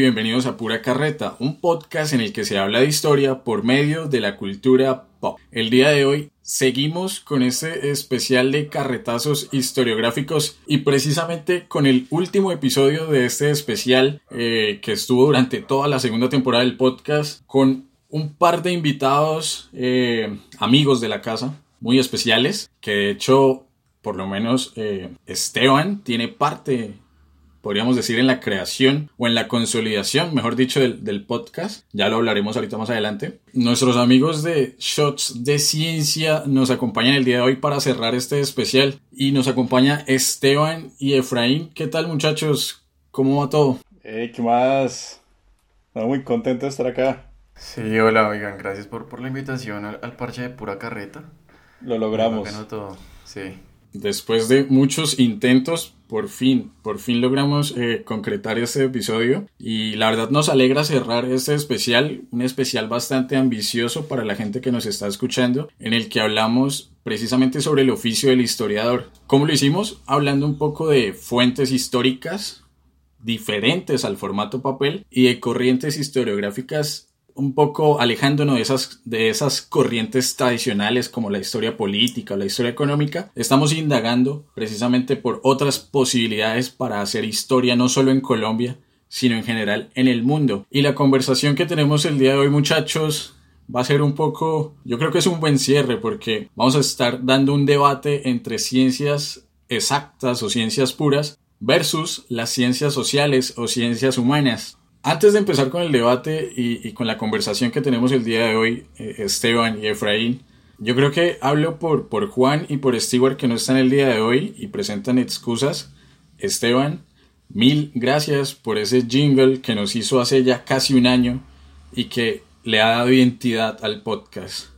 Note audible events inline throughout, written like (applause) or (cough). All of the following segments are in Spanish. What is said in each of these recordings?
Bienvenidos a Pura Carreta, un podcast en el que se habla de historia por medio de la cultura pop. El día de hoy seguimos con este especial de carretazos historiográficos y precisamente con el último episodio de este especial eh, que estuvo durante toda la segunda temporada del podcast con un par de invitados eh, amigos de la casa muy especiales que de hecho por lo menos eh, Esteban tiene parte podríamos decir, en la creación o en la consolidación, mejor dicho, del, podcast. Ya lo hablaremos ahorita más adelante. Nuestros amigos de Shots de Ciencia nos acompañan el día de hoy para cerrar este especial. Y nos acompaña Esteban y Efraín. ¿Qué tal, muchachos? ¿Cómo va todo? Hey, ¿qué más? muy contento de estar acá. Sí, hola, oigan, gracias por, por la invitación al, parche de pura carreta. Lo logramos. todo, sí. Después de muchos intentos, por fin, por fin logramos eh, concretar este episodio y la verdad nos alegra cerrar este especial, un especial bastante ambicioso para la gente que nos está escuchando, en el que hablamos precisamente sobre el oficio del historiador. ¿Cómo lo hicimos? Hablando un poco de fuentes históricas diferentes al formato papel y de corrientes historiográficas un poco alejándonos de esas, de esas corrientes tradicionales como la historia política o la historia económica, estamos indagando precisamente por otras posibilidades para hacer historia no solo en Colombia, sino en general en el mundo. Y la conversación que tenemos el día de hoy, muchachos, va a ser un poco, yo creo que es un buen cierre porque vamos a estar dando un debate entre ciencias exactas o ciencias puras versus las ciencias sociales o ciencias humanas. Antes de empezar con el debate y, con la conversación que tenemos el día de hoy, eh, Esteban y Efraín, yo creo que hablo por, por Juan y por Stewart que no están el día de hoy y presentan excusas. Esteban, mil gracias por ese jingle que nos hizo hace ya casi un año y que le ha dado identidad al podcast.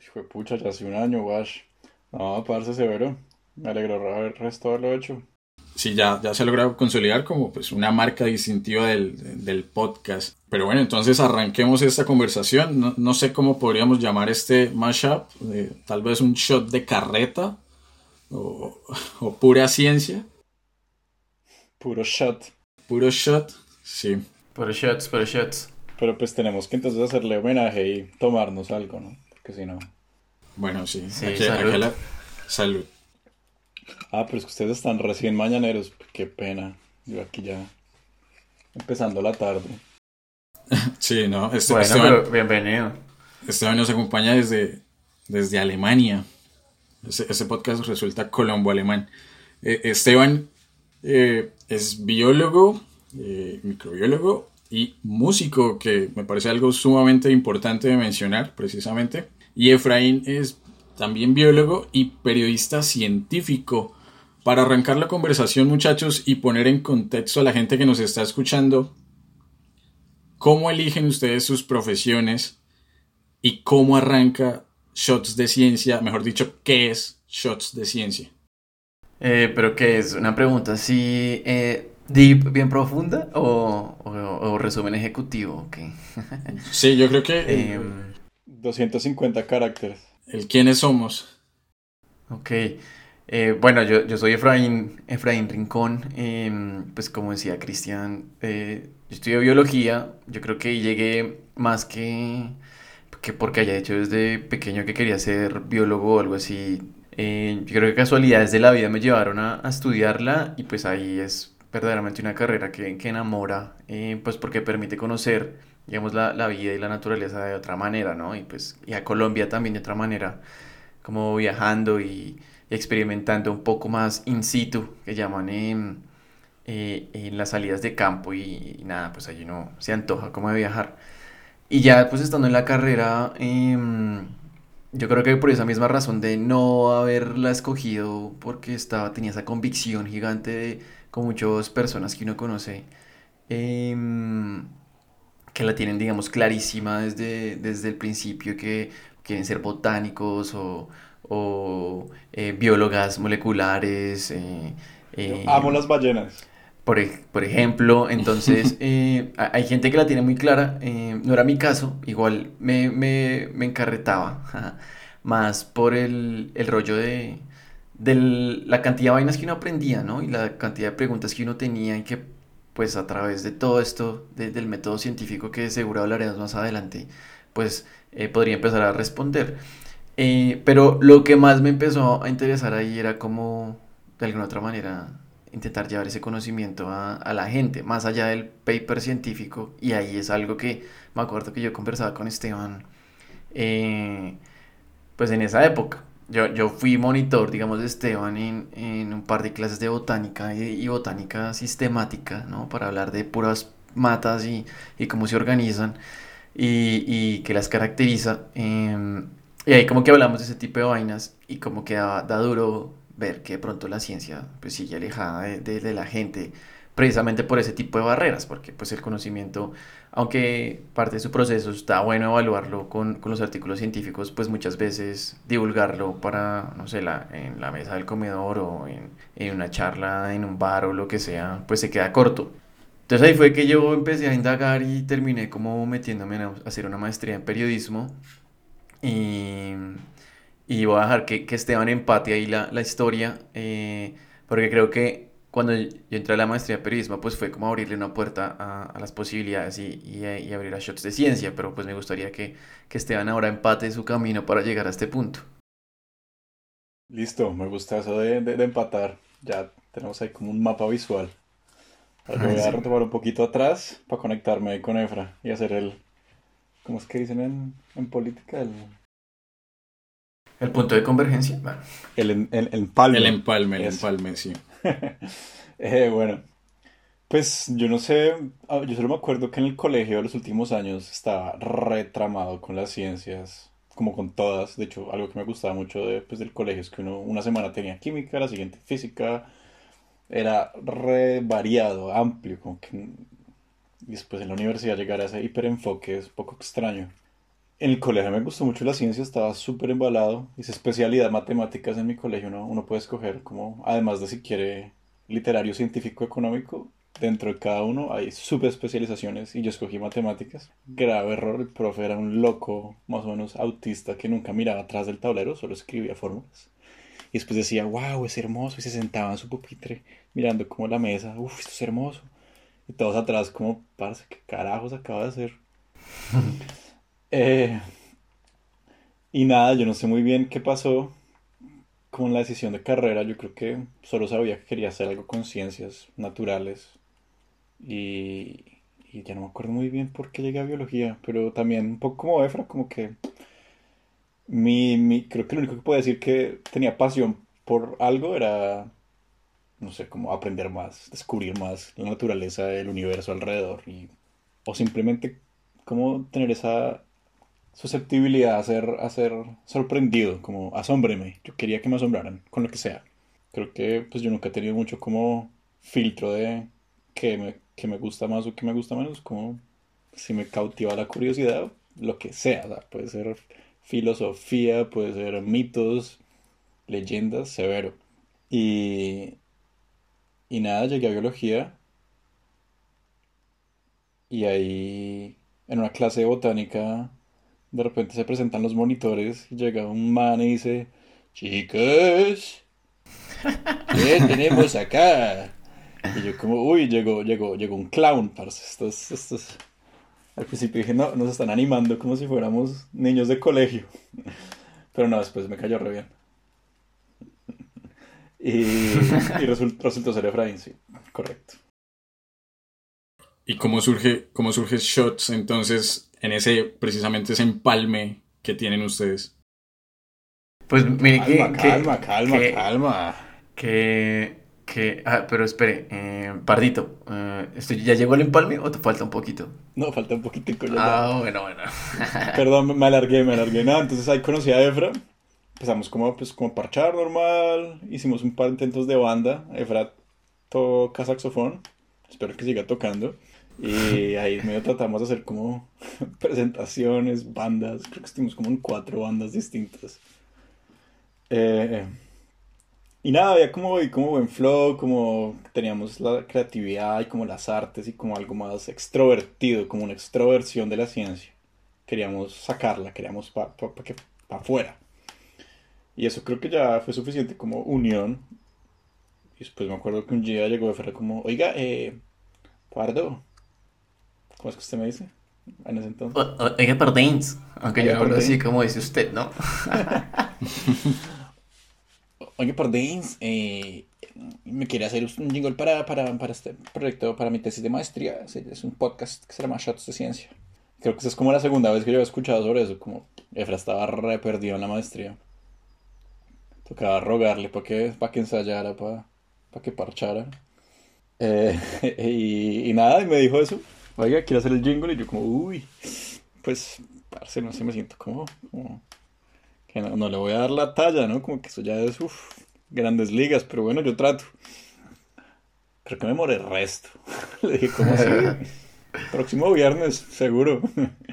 Hijo pucha, ya hace un año, wash. No, parce severo. Me alegro haber resto lo hecho sí, ya, ya se ha logrado consolidar como pues una marca distintiva del, podcast. Pero bueno, entonces arranquemos esta conversación. No, sé cómo podríamos llamar este mashup, eh, tal vez un shot de carreta (laughs) o, pura ciencia. Puro shot. Puro shot, sí. Puro shots, puro shots. Pero pues tenemos que entonces hacerle homenaje y tomarnos algo, ¿no? Porque si no... Bueno, sí. sí salud. salud. Ah, pero es que ustedes están recién mañaneros. Qué pena. Yo aquí ya empezando la tarde. (laughs) sí, no. Este, bueno, pero bienvenido. Esteban nos acompaña desde, desde Alemania. Ese, podcast resulta colombo-alemán. Eh, Esteban eh, es biólogo, eh, microbiólogo y músico, que me parece algo sumamente importante de mencionar, precisamente. Y Efraín es también biólogo y periodista científico. Para arrancar la conversación, muchachos, y poner en contexto a la gente que nos está escuchando, ¿cómo eligen ustedes sus profesiones y cómo arranca Shots de Ciencia? Mejor dicho, ¿qué es Shots de Ciencia? Eh, ¿Pero qué es? ¿Una pregunta así eh, deep, bien profunda o, resumen ejecutivo? (laughs) sí, yo creo que... 250 em, caracteres el quiénes somos. Ok. Eh, bueno, yo, yo, soy Efraín, Efraín Rincón. Em, pues como decía Cristian, eh, yo estudio biología. Yo creo que llegué más que, que porque haya hecho desde pequeño que quería ser biólogo o algo así. Eh, yo creo que casualidades de la vida me llevaron a, a estudiarla y pues ahí es verdaderamente una carrera que, que enamora, pues porque permite conocer digamos, la, la, vida y la naturaleza de otra manera, ¿no? Y pues, y a Colombia también de otra manera, como viajando y, experimentando un poco más in situ, que llaman en, eh, las salidas de campo y, nada, pues allí no se antoja como de viajar. Y ya pues estando en la carrera, em, yo creo que por esa misma razón de no haberla escogido, porque estaba, tenía esa convicción gigante de, con muchas personas que uno conoce, eh, que la tienen, digamos, clarísima desde, desde el principio, que quieren ser botánicos o, o eh, biólogas moleculares. Eh, eh, amo las ballenas. Por, por ejemplo, entonces (laughs) hay gente que la tiene muy clara, no era mi caso, igual me, me, me encarretaba, más por el, el rollo de, de la cantidad de vainas que uno aprendía, ¿no? Y la cantidad de preguntas que uno tenía y que pues a través de todo esto, del método científico que seguro hablaremos más adelante, pues eh, podría empezar a responder. Eh, pero lo que más me empezó a interesar ahí era cómo, de alguna otra manera, intentar llevar ese conocimiento a, la gente, más allá del paper científico, y ahí es algo que me acuerdo que yo conversaba con Esteban, eh, pues en esa época. Yo, yo fui monitor, digamos, de Esteban en, en un par de clases de botánica y, botánica sistemática, ¿no? Para hablar de puras matas y, y cómo se organizan y, y qué las caracteriza. Em, y ahí como que hablamos de ese tipo de vainas y como que da, da duro ver que de pronto la ciencia pues sigue alejada de, de, la gente precisamente por ese tipo de barreras, porque pues el conocimiento, aunque parte de su proceso está bueno evaluarlo con, con los artículos científicos, pues muchas veces divulgarlo para, no sé, la, en la mesa del comedor o en, en una charla en un bar o lo que sea, pues se queda corto. Entonces ahí fue que yo empecé a indagar y terminé como metiéndome a hacer una maestría en periodismo y y voy a dejar que, que Esteban empate ahí la, la historia, eh, porque creo que cuando yo entré a la maestría de periodismo, pues fue como abrirle una puerta a, a las posibilidades y, y, y, abrir a shots de ciencia, pero pues me gustaría que, que Esteban ahora empate su camino para llegar a este punto. Listo, me gusta eso de, de, de empatar. Ya tenemos ahí como un mapa visual. Ahora voy a retomar un poquito atrás para conectarme con Efra y hacer el... ¿Cómo es que dicen en, en política? El ¿El punto de convergencia? El, el, el, empalme. El empalme, el empalme, sí. (laughs) eh, bueno, pues yo no sé, ah, yo solo me acuerdo que en el colegio de los últimos años estaba retramado con las ciencias, como con todas. De hecho, algo que me gustaba mucho de, pues, del colegio es que uno una semana tenía química, la siguiente física. Era re variado, amplio, como que después en la universidad llegar a ese hiperenfoque es un poco extraño. En el colegio me gustó mucho la ciencia, estaba súper embalado. Hice especialidad matemáticas en mi colegio, ¿no? uno puede escoger como, además de si quiere literario, científico, económico, dentro de cada uno hay especializaciones y yo escogí matemáticas. Grave error, el profe era un loco, más o menos autista, que nunca miraba atrás del tablero, solo escribía fórmulas. Y después decía, wow, es hermoso, y se sentaba en su pupitre mirando como la mesa, uff, esto es hermoso. Y todos atrás como, parce, ¿qué carajos acaba de hacer? (laughs) Eh, y nada, yo no sé muy bien qué pasó con la decisión de carrera. Yo creo que solo sabía que quería hacer algo con ciencias naturales. Y, ya no me acuerdo muy bien por qué llegué a biología. Pero también un poco como Efra, como que mi, mi, creo que lo único que puedo decir que tenía pasión por algo era, no sé, como aprender más, descubrir más la naturaleza del universo alrededor. O simplemente como tener esa susceptibilidad a ser, a ser sorprendido, como asómbreme. Yo quería que me asombraran con lo que sea. Creo que pues yo nunca he tenido mucho como filtro de que me, que me gusta más o que me gusta menos, como si me cautiva la curiosidad, lo que sea, puede ser filosofía, puede ser mitos, leyendas, severo. Y, y nada, llegué a biología y ahí en una clase de botánica de repente se presentan los monitores, llega un man y dice, chicos, ¿qué (laughs) tenemos acá? Y yo como, uy, llegó, llegó, llegó un clown, parce, estos, estos... Al principio dije, no, nos están animando como si fuéramos niños de colegio. (laughs) Pero no, después me cayó re bien. Y, y resultó, resultó ser Efraín, sí, correcto. ¿Y cómo surge, cómo surge Shots entonces en ese, precisamente ese empalme que tienen ustedes? Pues mire calma, que... Calma, calma, que, calma. Que... que ah, pero espere, eh, Pardito, eh, ¿esto ¿ya llegó el empalme o te falta un poquito? No, falta un poquito. Ah, bueno, bueno. (laughs) Perdón, me alargué, me alargué. Nada, entonces ahí conocí a Efra. Empezamos como, pues, como a parchar normal. Hicimos un par de intentos de banda. Efra toca saxofón. Espero que siga tocando. Y ahí medio tratamos de hacer como (laughs) presentaciones, bandas. Creo que estuvimos como en cuatro bandas distintas. Eh, y nada, había como, y como buen flow, como teníamos la creatividad y como las artes y como algo más extrovertido, como una extroversión de la ciencia. Queríamos sacarla, queríamos para pa, pa, pa afuera. Y eso creo que ya fue suficiente como unión. Y después me acuerdo que un día llegó de fuera como, oiga, eh, Pardo. ¿Cómo es que usted me dice? En ese entonces. Oiga. Aunque yo hablo así como dice usted, ¿no? (laughs) Oiga, pardins. Eh, me quiere hacer un jingle para, para, para este proyecto, para mi tesis de maestría. Es un podcast que se llama Shots de Ciencia. Creo que esa es como la segunda vez que yo he escuchado sobre eso. Como Efra estaba re perdido en la maestría. Tocaba rogarle para que, para que ensayara, para, para que parchara. Eh, (laughs) y, y, nada, y me dijo eso. Oiga, quiero hacer el jingle. Y yo, como, uy, pues, parce, no sé, me siento como, que no, no, le voy a dar la talla, ¿no? Como que eso ya es, uff, grandes ligas, pero bueno, yo trato. Creo que me moré el resto. (laughs) le dije, ¿cómo así? (laughs) Próximo viernes, seguro.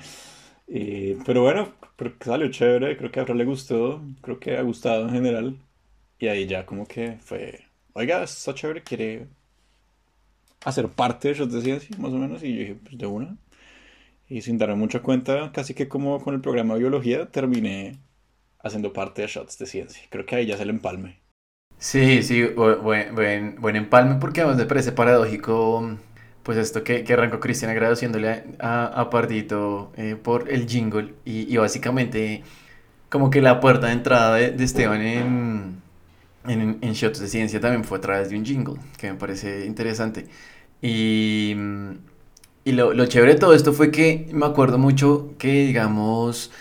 (laughs) y, pero bueno, creo que salió chévere, creo que a le gustó, creo que ha gustado en general. Y ahí ya como que fue, oiga, está chévere, quiere hacer parte de Shots de Ciencia, más o menos. Y yo dije, pues de una. Y sin darme mucha cuenta, casi que como con el programa de biología, terminé haciendo parte de Shots de Ciencia. Creo que ahí ya se le empalme. Sí, sí, buen, buen, buen empalme porque además me parece paradójico pues esto que, que arrancó Cristian agradeciéndole a, a Pardito eh, por el jingle y, y, básicamente como que la puerta de entrada de, de Esteban en, en, en, Shots de Ciencia también fue a través de un jingle, que me parece interesante. Y, y lo, lo chévere de todo esto fue que me acuerdo mucho que, digamos,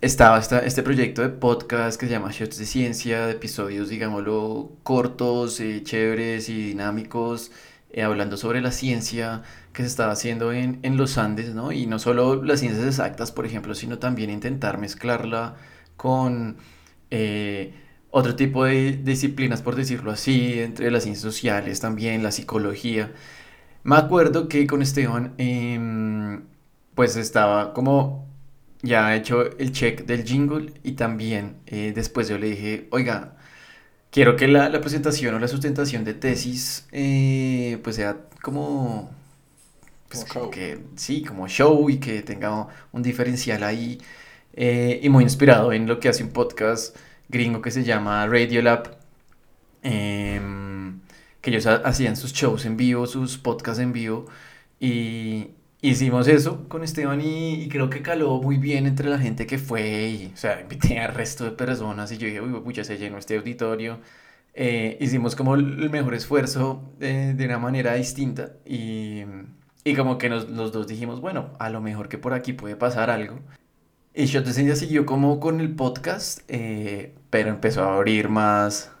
estaba esta, este proyecto de podcast que se llama Shots de Ciencia, de episodios, digámoslo, cortos, eh, chéveres y dinámicos eh, hablando sobre la ciencia que se estaba haciendo en, en, los Andes, ¿no? Y no solo las ciencias exactas, por ejemplo, sino también intentar mezclarla con eh, otro tipo de disciplinas, por decirlo así, entre las ciencias sociales también, la psicología. Me acuerdo que con Esteban, eh, pues estaba como ya hecho el check del jingle y también eh, después yo le dije, oiga, quiero que la, la, presentación o la sustentación de tesis eh, pues sea como, pues como que sí como show y que tenga un diferencial ahí eh, y muy inspirado en lo que hace un podcast gringo que se llama Radiolab eh, que ellos hacían sus shows en vivo sus podcasts en vivo y hicimos eso con Esteban y, creo que caló muy bien entre la gente que fue y, o sea, invité al resto de personas y yo dije, uy, pucha, se llenó este auditorio. Eh, hicimos como el mejor esfuerzo eh, de una manera distinta y, y como que nos, los dos dijimos, bueno, a lo mejor que por aquí puede pasar algo. Y Shot de siguió como con el podcast, eh, pero empezó a abrir más,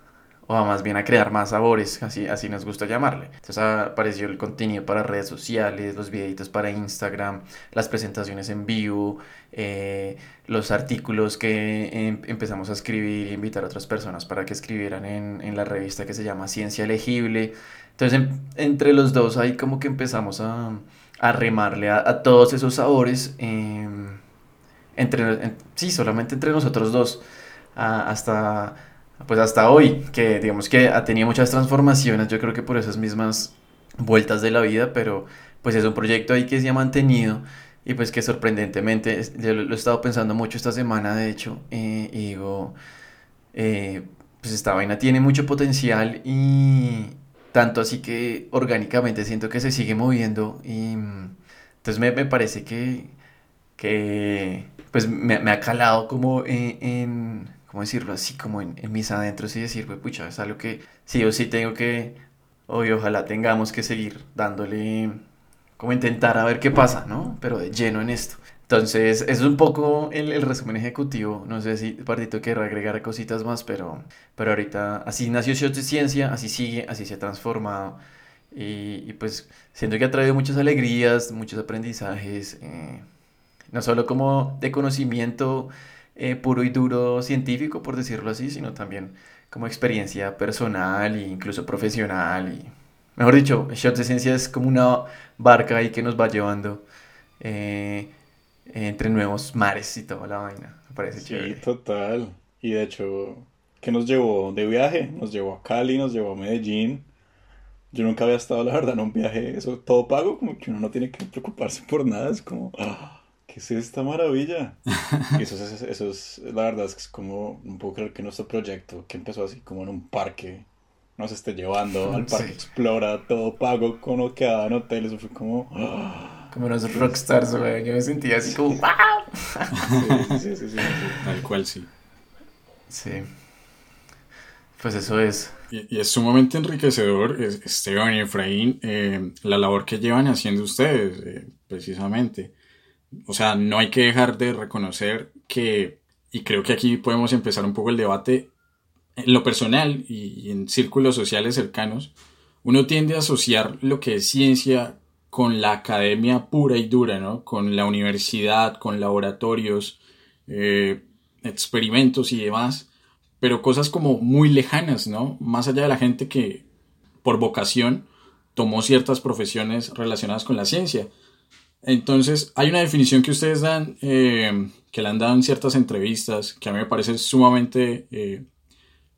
o más bien a crear más sabores, así, así nos gusta llamarle. Entonces apareció el contenido para redes sociales, los videitos para Instagram, las presentaciones en vivo, eh, los artículos que em empezamos a escribir e invitar a otras personas para que escribieran en, en la revista que se llama Ciencia Legible. Entonces en, entre los dos ahí como que empezamos a, a remarle a, todos esos sabores, eh, entre, en, sí, solamente entre nosotros dos, hasta pues hasta hoy, que digamos que ha tenido muchas transformaciones, yo creo que por esas mismas vueltas de la vida, pero pues es un proyecto ahí que se ha mantenido y pues que sorprendentemente, yo lo he estado pensando mucho esta semana de hecho, eh, y digo, eh, pues esta vaina tiene mucho potencial y tanto así que orgánicamente siento que se sigue moviendo y entonces me, me parece que, que pues me, me ha calado como en, en ¿cómo decirlo? Así como en, en mis adentros y decir, pues pucha, es algo que sí o sí tengo que, hoy ojalá tengamos que seguir dándole, como intentar a ver qué pasa, ¿no? Pero de lleno en esto. Entonces, es un poco el, el resumen ejecutivo. No sé si Partito quiere agregar cositas más, pero, pero ahorita así nació Shots de Ciencia, así sigue, así se ha transformado. Y, y, pues siento que ha traído muchas alegrías, muchos aprendizajes, eh, no solo como de conocimiento eh, puro y duro científico, por decirlo así, sino también como experiencia personal e incluso profesional. Y, mejor dicho, Shots de Ciencia es como una barca ahí que nos va llevando eh, entre nuevos mares y toda la vaina. Me parece sí, chévere. total. Y de hecho, ¿qué nos llevó de viaje? Nos llevó a Cali, nos llevó a Medellín. Yo nunca había estado, la verdad, en un viaje, eso todo pago, como que uno no tiene que preocuparse por nada, es como... ¡ah! ¿Qué es esta maravilla? Y eso, es, eso es, la verdad es que es como, no puedo creer que nuestro proyecto, que empezó así como en un parque nos esté llevando al parque Explora, todo pago, con lo que en hotel, eso fue como... Como unos rockstars, güey. Yo me sentía así como... sí, sí, sí, Tal cual, sí. Sí. Pues eso es. Y, es sumamente enriquecedor, Esteban y Efraín, eh, la labor que llevan haciendo ustedes, eh, precisamente. O sea, no hay que dejar de reconocer que, y creo que aquí podemos empezar un poco el debate, en lo personal y en círculos sociales cercanos, uno tiende a asociar lo que es ciencia con la academia pura y dura, ¿no? Con la universidad, con laboratorios, eh, experimentos y demás, pero cosas como muy lejanas, ¿no? Más allá de la gente que por vocación tomó ciertas profesiones relacionadas con la ciencia. Entonces, hay una definición que ustedes dan, eh, que le han dado en ciertas entrevistas, que a mí me parece sumamente eh,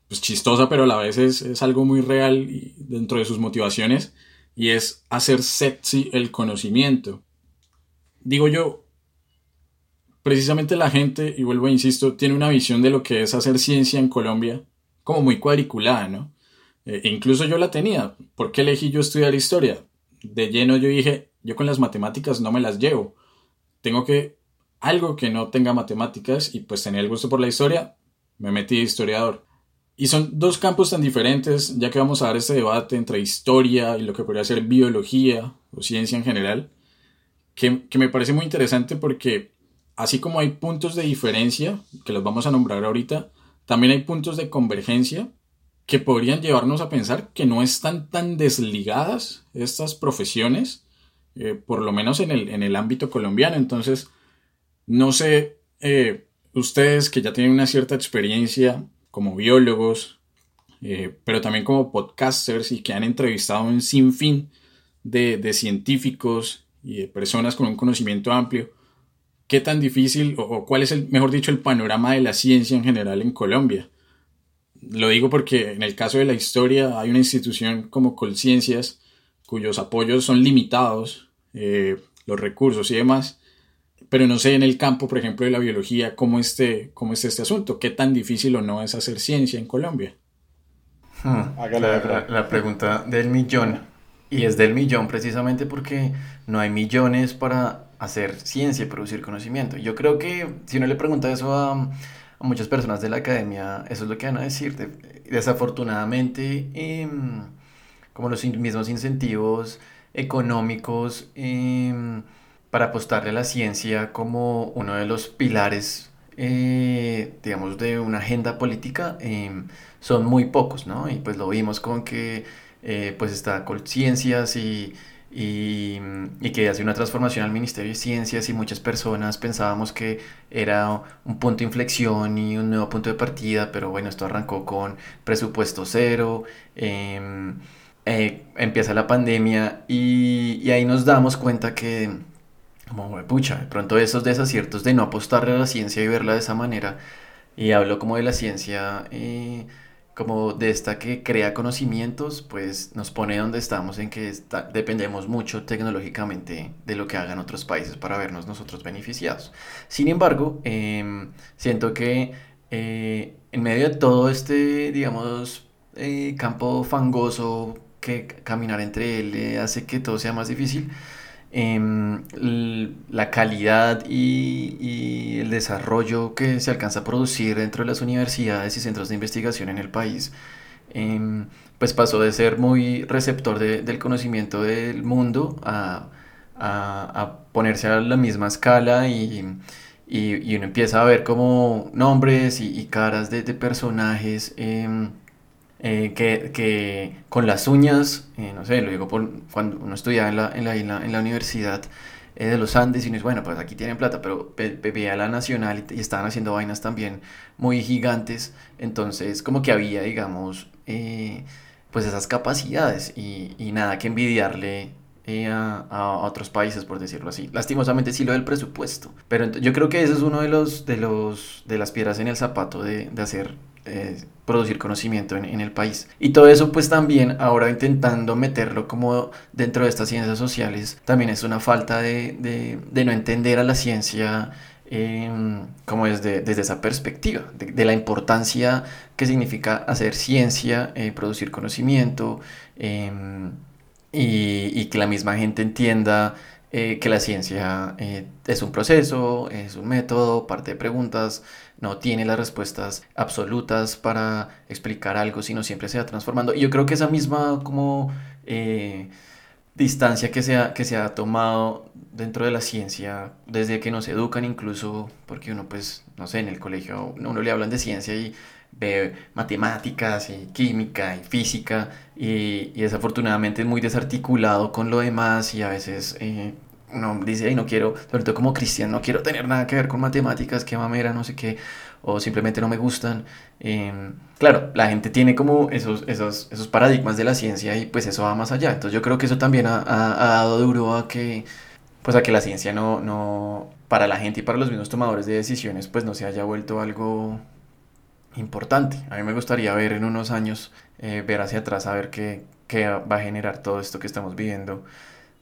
pues chistosa, pero a la vez es, es algo muy real dentro de sus motivaciones, y es hacer sexy el conocimiento. Digo yo, precisamente la gente, y vuelvo a insisto, tiene una visión de lo que es hacer ciencia en Colombia como muy cuadriculada, ¿no? Eh, e incluso yo la tenía. ¿Por qué elegí yo estudiar historia? De lleno yo dije, yo con las matemáticas no me las llevo. Tengo que algo que no tenga matemáticas y pues tenía el gusto por la historia, me metí de historiador. Y son dos campos tan diferentes, ya que vamos a dar este debate entre historia y lo que podría ser biología o ciencia en general, que, me parece muy interesante porque así como hay puntos de diferencia, que los vamos a nombrar ahorita, también hay puntos de convergencia que podrían llevarnos a pensar que no están tan desligadas estas profesiones, eh, por lo menos en el, en el, ámbito colombiano. Entonces, no sé, eh, ustedes que ya tienen una cierta experiencia como biólogos, eh, pero también como podcasters y que han entrevistado un sinfín de, de científicos y de personas con un conocimiento amplio, ¿qué tan difícil o, cuál es el, mejor dicho, el panorama de la ciencia en general en Colombia? Lo digo porque en el caso de la historia hay una institución como Colciencias cuyos apoyos son limitados, eh, los recursos y demás, pero no sé en el campo, por ejemplo, de la biología, cómo, esté, cómo es este asunto, qué tan difícil o no es hacer ciencia en Colombia. Hmm, la, la, pregunta del millón. Y es del millón precisamente porque no hay millones para hacer ciencia y producir conocimiento. Yo creo que si uno le pregunta eso a, a muchas personas de la academia, eso es lo que van a decir. desafortunadamente, em, como los mismos incentivos económicos, eh, para apostarle a la ciencia como uno de los pilares, eh, digamos, de una agenda política, em, son muy pocos, ¿no? Y pues lo vimos con que eh, pues está Colciencias y, y, y, que hace una transformación al Ministerio de Ciencias y muchas personas pensábamos que era un punto de inflexión y un nuevo punto de partida, pero bueno, esto arrancó con presupuesto cero. Eh, empieza la pandemia y, y ahí nos damos cuenta que como, pucha, de pronto esos desaciertos de no apostarle a la ciencia y verla de esa manera, y hablo como de la ciencia, eh, como de esta que crea conocimientos, pues nos pone donde estamos, en que dependemos mucho tecnológicamente de lo que hagan otros países para vernos nosotros beneficiados. Sin embargo, em, siento que eh, en medio de todo este, digamos, eh, campo fangoso que caminar entre él hace que todo sea más difícil, Em, la calidad y, el desarrollo que se alcanza a producir dentro de las universidades y centros de investigación en el país, em, pues pasó de ser muy receptor del conocimiento del mundo a, ponerse a la misma escala y, uno empieza a ver como nombres y, caras de, personajes. Em, eh, que, que, con las uñas, eh, no sé, lo digo cuando uno estudiaba en la, en la, en la, universidad eh, de los Andes y uno dice, bueno, pues aquí tienen plata, pero veía la nacional y, estaban haciendo vainas también muy gigantes, entonces como que había, digamos, pues esas capacidades y, y, nada que envidiarle a, a, otros países, por decirlo así. Lastimosamente sí lo del presupuesto, pero yo creo que ese es uno de los, de los, de las piedras en el zapato de, de hacer eh, producir conocimiento en, el país. Y todo eso pues también ahora intentando meterlo como dentro de estas ciencias sociales, también es una falta de, no entender a la ciencia em, como desde, desde esa perspectiva, de, la importancia que significa hacer ciencia, eh, producir conocimiento em, y, y, que la misma gente entienda eh, que la ciencia eh, es un proceso, es un método, parte de preguntas, no tiene las respuestas absolutas para explicar algo, sino siempre se va transformando. Y yo creo que esa misma como distancia que se, ha, que se ha tomado dentro de la ciencia desde que nos educan incluso, porque uno pues, no sé, en el colegio uno le hablan de ciencia y ve matemáticas y química y física y, y desafortunadamente es muy desarticulado con lo demás y a veces eh, uno dice, ay, no quiero, sobre todo como cristiano, no quiero tener nada que ver con matemáticas, qué mamera, no sé qué, o simplemente no me gustan. Em, claro, la gente tiene como esos, esos, esos paradigmas de la ciencia y pues eso va más allá. Entonces yo creo que eso también ha, ha, dado duro a que, pues a que la ciencia no, no, para la gente y para los mismos tomadores de decisiones, pues no se haya vuelto algo importante. A mí me gustaría ver en unos años, eh, ver hacia atrás, a ver qué, qué va a generar todo esto que estamos viviendo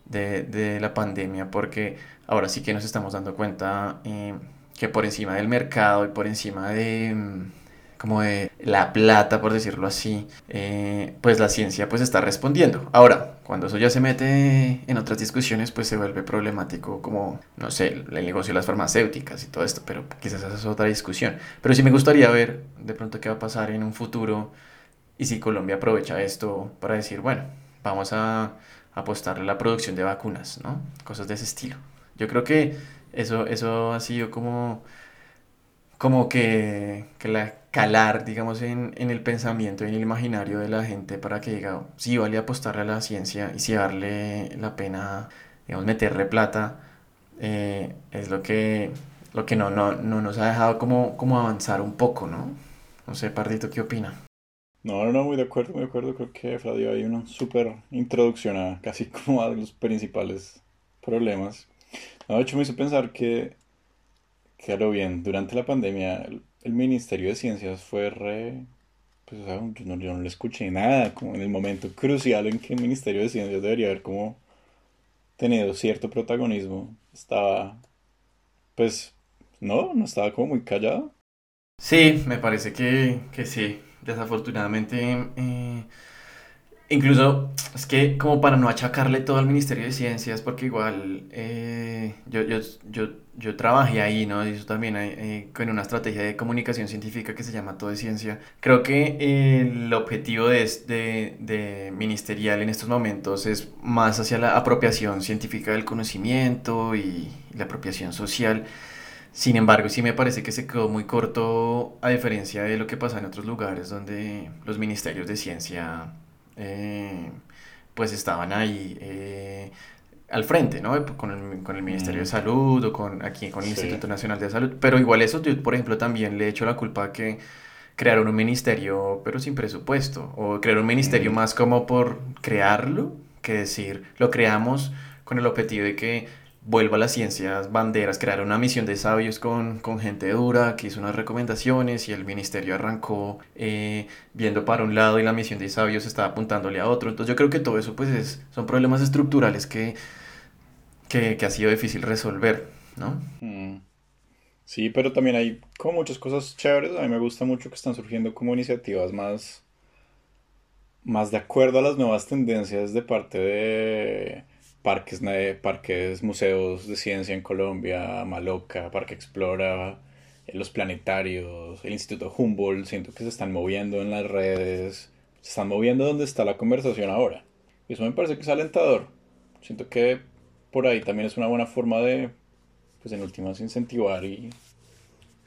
de, la pandemia, porque ahora sí que nos estamos dando cuenta eh, que por encima del mercado y por encima de mm, como de la plata, por decirlo así, eh, pues la ciencia pues está respondiendo. Ahora, cuando eso ya se mete en otras discusiones, pues se vuelve problemático como, no sé, el negocio de las farmacéuticas y todo esto, pero quizás esa es otra discusión. Pero sí me gustaría ver de pronto qué va a pasar en un futuro y si Colombia aprovecha esto para decir, bueno, vamos a apostarle a la producción de vacunas, ¿no? Cosas de ese estilo. Yo creo que eso, eso ha sido como, como que, que la calar, digamos, en, en, el pensamiento y en el imaginario de la gente para que diga, sí, vale apostarle a la ciencia y si darle la pena, digamos, meterle plata, eh, es lo que, lo que no, no, no nos ha dejado como, como avanzar un poco, ¿no? No sé, Pardito, ¿qué opina? No, no, no, muy de acuerdo, muy de acuerdo. Creo que Flavio hay una súper introducción a casi (laughs) como a los principales problemas. No, de hecho me hizo pensar que, claro, bien, durante la pandemia el, Ministerio de Ciencias fue re... Pues, o sea, yo no, no le escuché nada, como en el momento crucial en que el Ministerio de Ciencias debería haber como tenido cierto protagonismo. Estaba, pues, no, no estaba como muy callado. Sí, me parece que, que sí desafortunadamente, eh, incluso es que como para no achacarle todo al Ministerio de Ciencias, porque igual eh, yo, yo, yo, yo, trabajé ahí, ¿no? Eso también eh, con una estrategia de comunicación científica que se llama Todo de Ciencia. Creo que el objetivo de, de, de ministerial en estos momentos es más hacia la apropiación científica del conocimiento y la apropiación social. Sin embargo, sí me parece que se quedó muy corto a diferencia de lo que pasa en otros lugares donde los ministerios de ciencia eh, pues estaban ahí eh, al frente, ¿no? Con el, con el Ministerio de mm. Salud o con aquí con el Instituto Nacional de Salud. Pero igual eso, yo, por ejemplo, también le he hecho la culpa a que crearon un ministerio pero sin presupuesto o crearon un ministerio mm. más como por crearlo que decir, lo creamos con el objetivo de que vuelva a las ciencias banderas, crear una misión de sabios con, con, gente dura que hizo unas recomendaciones y el ministerio arrancó eh, viendo para un lado y la misión de sabios estaba apuntándole a otro. Entonces yo creo que todo eso pues es, son problemas estructurales que, que, que ha sido difícil resolver, ¿no? Mm. Sí, pero también hay como muchas cosas chéveres. A mí me gusta mucho que están surgiendo como iniciativas más, más de acuerdo a las nuevas tendencias de parte de parques, parques, museos de ciencia en Colombia, Maloca, Parque Explora, eh, los planetarios, el Instituto Humboldt, siento que se están moviendo en las redes, se están moviendo donde está la conversación ahora. Y eso me parece que es alentador. Siento que por ahí también es una buena forma de, pues en últimas, incentivar y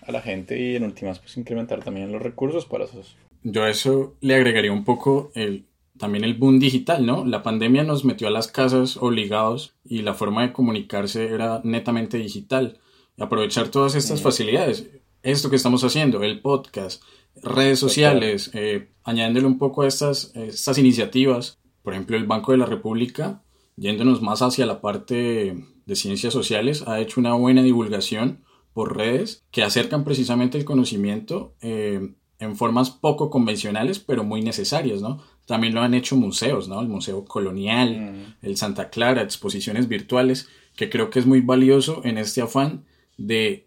a la gente y en últimas, pues incrementar también los recursos para esos. Yo a eso le agregaría un poco el también el boom digital, ¿no? La pandemia nos metió a las casas obligados y la forma de comunicarse era netamente digital. aprovechar todas estas facilidades, esto que estamos haciendo, el podcast, redes sociales, eh, añadiéndole un poco a estas, estas iniciativas, por ejemplo, el Banco de la República, yéndonos más hacia la parte de ciencias sociales, ha hecho una buena divulgación por redes que acercan precisamente el conocimiento eh, en formas poco convencionales, pero muy necesarias, ¿no? También lo han hecho museos, ¿no? El Museo Colonial, mm. el Santa Clara, exposiciones virtuales, que creo que es muy valioso en este afán de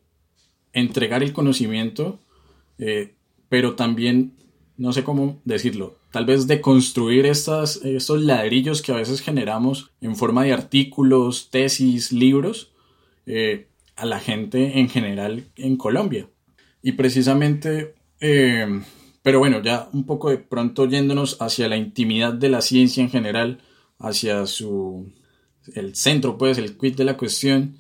entregar el conocimiento, eh, pero también, no sé cómo decirlo, tal vez de construir estas, estos ladrillos que a veces generamos en forma de artículos, tesis, libros, eh, a la gente en general en Colombia. Y precisamente, eh, pero bueno, ya un poco de pronto yéndonos hacia la intimidad de la ciencia en general, hacia su, el centro, pues, el quid de la cuestión,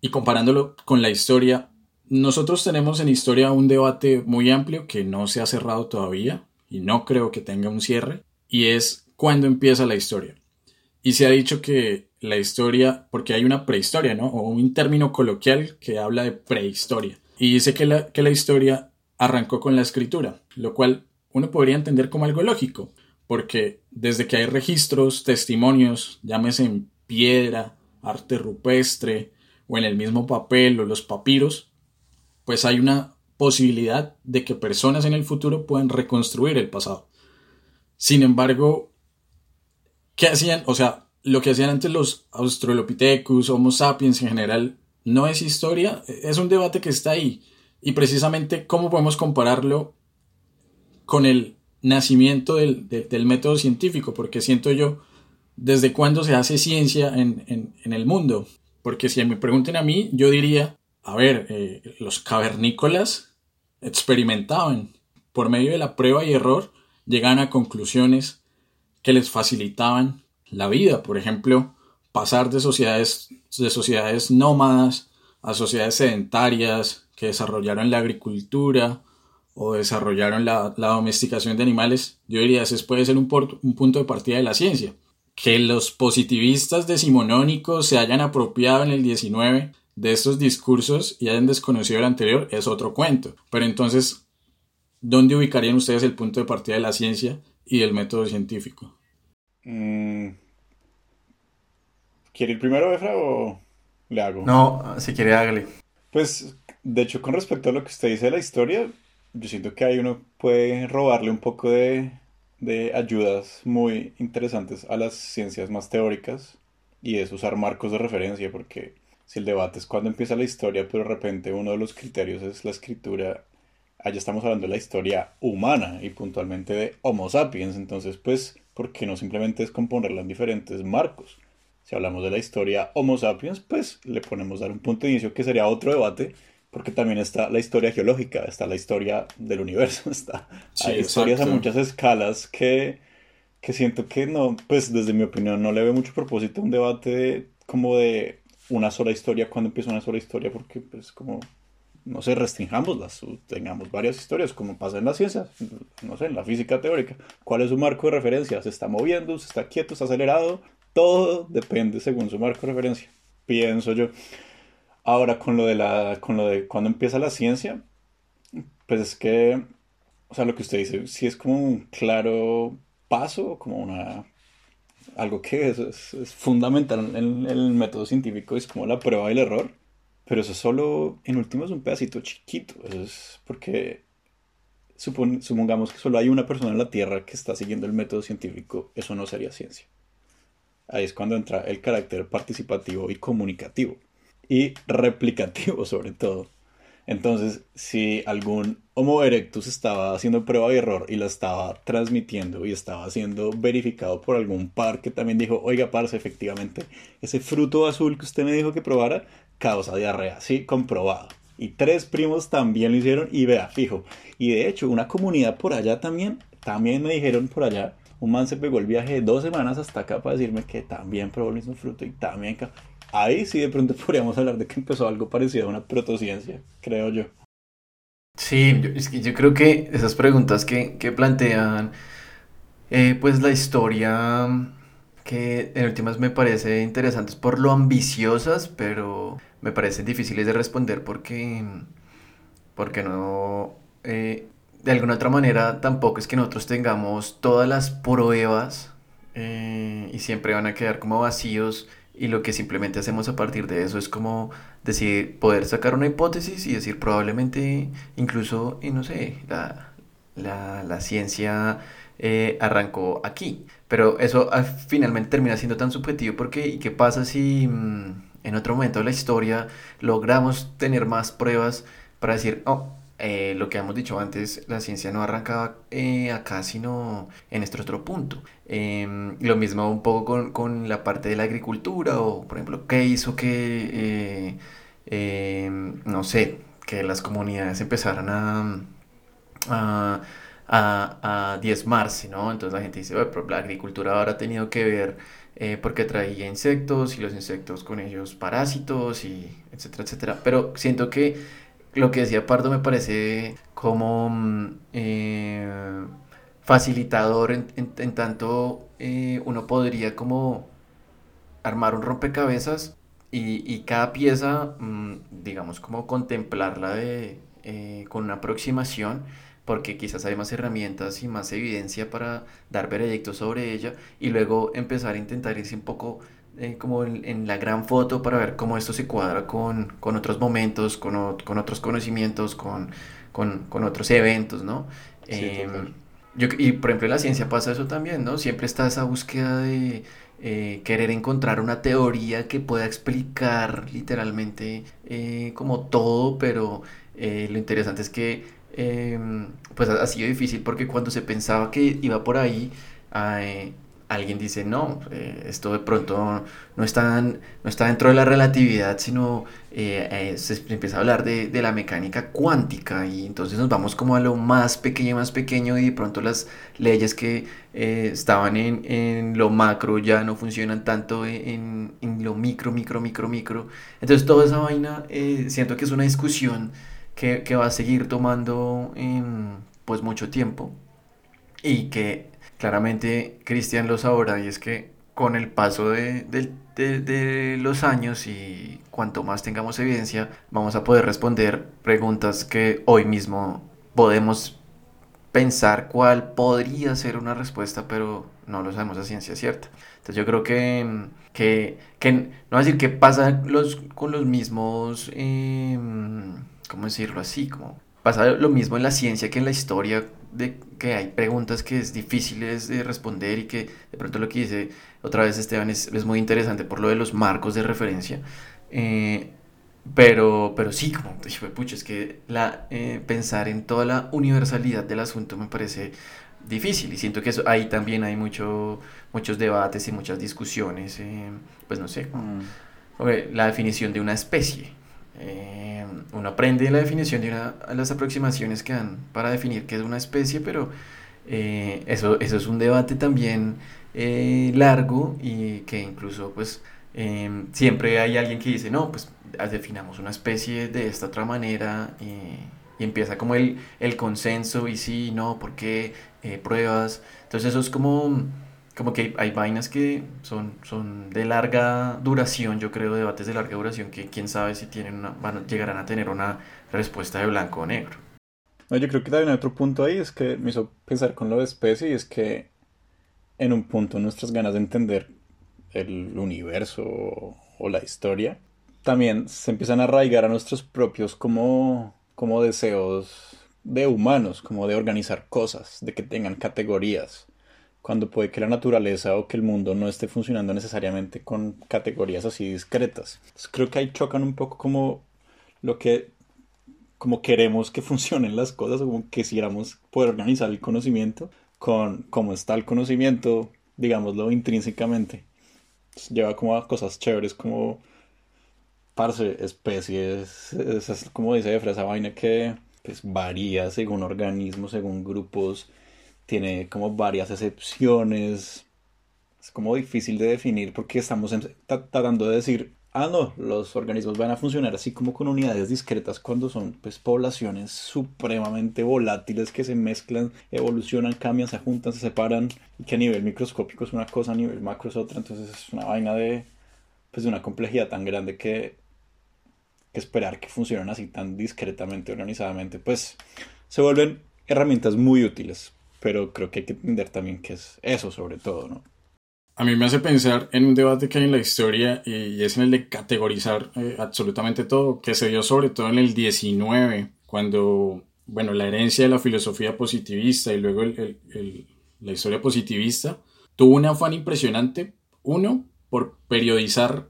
y comparándolo con la historia, nosotros tenemos en historia un debate muy amplio que no se ha cerrado todavía y no creo que tenga un cierre y es cuándo empieza la historia. Y se ha dicho que la historia, porque hay una prehistoria, ¿no? O un término coloquial que habla de prehistoria. Y dice que la, que la historia arrancó con la escritura, lo cual uno podría entender como algo lógico, porque desde que hay registros, testimonios, llámese en piedra, arte rupestre, o en el mismo papel o los papiros, pues hay una posibilidad de que personas en el futuro puedan reconstruir el pasado. Sin embargo, ¿qué hacían? O sea, lo que hacían antes los Australopithecus, Homo sapiens en general, no es historia, es un debate que está ahí. Y precisamente, ¿cómo podemos compararlo con el nacimiento del, método científico? Porque siento yo, ¿desde cuándo se hace ciencia en, en el mundo? Porque si me pregunten a mí, yo diría, a ver, eh, los cavernícolas experimentaban por medio de la prueba y error, llegaban a conclusiones que les facilitaban la vida. Por ejemplo, pasar de sociedades, de sociedades nómadas a sociedades sedentarias que desarrollaron la agricultura o desarrollaron la, domesticación de animales, yo diría ese puede ser un, un punto de partida de la ciencia que los positivistas decimonónicos se hayan apropiado en el 19 de estos discursos y hayan desconocido el anterior es otro cuento. Pero entonces, ¿dónde ubicarían ustedes el punto de partida de la ciencia y del método científico? Mm. ¿Quiere ir primero, Efra, o le hago? No, si quiere, hágale. Pues, de hecho, con respecto a lo que usted dice de la historia, yo siento que ahí uno puede robarle un poco de, de ayudas muy interesantes a las ciencias más teóricas y es usar marcos de referencia porque si el debate es cuando empieza la historia pero de repente uno de los criterios es la escritura allá estamos hablando de la historia humana y puntualmente de Homo sapiens entonces pues ¿por qué no simplemente es componerla en diferentes marcos? Si hablamos de la historia Homo sapiens pues le ponemos dar un punto de inicio que sería otro debate porque también está la historia geológica, está la historia del universo, (laughs) está, hay historias a muchas escalas que, que siento que no, pues desde mi opinión no le ve mucho propósito a un debate como de una sola historia cuando empieza una sola historia, porque pues como, no sé, restringámoslas, tengamos varias historias, como pasa en la ciencia, no sé, en la física teórica, cuál es su marco de referencia, se está moviendo, se está quieto, está acelerado, todo depende según su marco de referencia, pienso yo. Ahora, con lo de la, con lo de cuando empieza la ciencia, pues es que, o sea, lo que usted dice, sí es como un claro paso, como una, algo que es, fundamental en, el método científico, es como la prueba y el error, pero eso solo, en último, es un pedacito chiquito, porque supongamos que solo hay una persona en la Tierra que está siguiendo el método científico, eso no sería ciencia. Ahí es cuando entra el carácter participativo y comunicativo y replicativo (laughs) sobre todo. Entonces, si algún Homo erectus estaba haciendo prueba y error y la estaba transmitiendo y estaba siendo verificado por algún par que también dijo, oiga, parce, efectivamente, ese fruto azul que usted me dijo que probara causa diarrea, sí, comprobado. Y tres primos también lo hicieron y vea, fijo. Y de hecho, una comunidad por allá también, también me dijeron por allá, un man se pegó el viaje de dos semanas hasta acá para decirme que también probó el mismo fruto y también ahí sí de pronto (laughs) podríamos hablar de que empezó algo parecido a una protociencia, creo yo. Sí, yo, es que yo creo que esas preguntas que, plantean, eh, pues la historia, que en últimas me parece interesantes por lo ambiciosas, pero me parecen difíciles de responder porque, porque no, eh, de alguna otra manera tampoco es que nosotros tengamos todas las pruebas eh, y siempre van a quedar como vacíos y lo que simplemente hacemos a partir de eso es como decir, poder sacar una hipótesis y decir probablemente incluso, y no sé, la, la, ciencia eh, arrancó aquí. Pero eso ah, finalmente termina siendo tan subjetivo porque ¿y qué pasa si, mm, en otro momento de la historia logramos tener más pruebas para decir, oh, eh, lo que hemos dicho antes, la ciencia no arrancaba eh, acá, sino en este otro punto. Em, lo mismo un poco con, con, la parte de la agricultura, o por ejemplo, qué hizo que, eh, em, no sé, que las comunidades empezaran a, a, a, a diezmarse, ¿no? Entonces la gente dice, pero la agricultura ahora ha tenido que ver porque traía insectos y los insectos con ellos parásitos y etcétera, etcétera. Pero siento que lo que decía Pardo me parece como mm, eh, facilitador en, tanto eh, uno podría como armar un rompecabezas y, cada pieza, mm, digamos, como contemplarla de, eh, con una aproximación porque quizás hay más herramientas y más evidencia para dar veredictos sobre ella y luego empezar a intentar irse un poco eh, como en, la gran foto para ver cómo esto se cuadra con, con otros momentos, con, con, otros conocimientos, con, con, otros eventos, ¿no? Em, yo, y por ejemplo en la ciencia pasa eso también, ¿no? Siempre está esa búsqueda de eh, querer encontrar una teoría que pueda explicar literalmente eh, como todo, pero lo interesante es que em, pues ha, sido difícil porque cuando se pensaba que iba por ahí, alguien dice, no, eh, esto de pronto no está, no está dentro de la relatividad, sino eh, eh, se empieza a hablar de, la mecánica cuántica y entonces nos vamos como a lo más pequeño, más pequeño y de pronto las leyes que estaban en, lo macro ya no funcionan tanto en, lo micro, micro, micro, micro. Entonces toda esa vaina siento que es una discusión que, que va a seguir tomando pues mucho tiempo y que claramente Cristian lo sabrá y es que con el paso de, los años y cuanto más tengamos evidencia, vamos a poder responder preguntas que hoy mismo podemos pensar cuál podría ser una respuesta, pero no lo sabemos a ciencia cierta. Entonces yo creo que, que, no decir que pasa los, con los mismos, em, ¿cómo decirlo así? Como pasa lo mismo en la ciencia que en la historia de que hay preguntas que es difíciles de responder y que de pronto lo que dice otra vez Esteban es, es muy interesante por lo de los marcos de referencia. Eh, pero, pero sí, como pucha, es que la, eh, pensar en toda la universalidad del asunto me parece difícil y siento que eso, ahí también hay mucho, muchos debates y muchas discusiones, eh, pues no sé, mm. la definición de una especie. Eh, uno aprende la definición de las aproximaciones que dan para definir qué es una especie, pero eh, eso, eso es un debate también eh, largo y que incluso pues em, siempre hay alguien que dice, no, pues definamos una especie de esta otra manera y, empieza como el, el consenso y sí, no, ¿por qué? pruebas. Entonces eso es como como que hay, vainas que son, son de larga duración, yo creo, debates de larga duración que quién sabe si tienen una, van, llegarán a tener una respuesta de blanco o negro. No, yo creo que también hay otro punto ahí, es que me hizo pensar con lo de especie y es que en un punto nuestras ganas de entender el universo o, la historia también se empiezan a arraigar a nuestros propios como, como deseos de humanos, como de organizar cosas, de que tengan categorías cuando puede que la naturaleza o que el mundo no esté funcionando necesariamente con categorías así discretas. creo que ahí chocan un poco como lo que como queremos que (laughs) funcionen las cosas, como quisiéramos poder organizar el conocimiento con cómo está el conocimiento, digámoslo intrínsecamente. lleva como a cosas chéveres como parce, especies, es, como dice Efra, esa vaina que pues, varía según organismos, según grupos tiene como varias excepciones. Es como difícil de definir porque estamos tratando de decir, ah, no, los organismos van a funcionar así como con unidades discretas cuando son pues poblaciones supremamente volátiles que se mezclan, evolucionan, cambian, se juntan, se separan y que a nivel microscópico es una cosa, a nivel macro es otra, entonces es una vaina de pues de una complejidad tan grande que, que esperar que funcionen así tan discretamente, organizadamente, pues se vuelven herramientas muy útiles pero creo que hay que entender también qué es eso sobre todo, ¿no? A mí me hace pensar en un debate que hay en la historia y es en el de categorizar eh, absolutamente todo, que se dio sobre todo en el 19, cuando, bueno, la herencia de la filosofía positivista y luego la historia positivista tuvo un afán impresionante, uno, por periodizar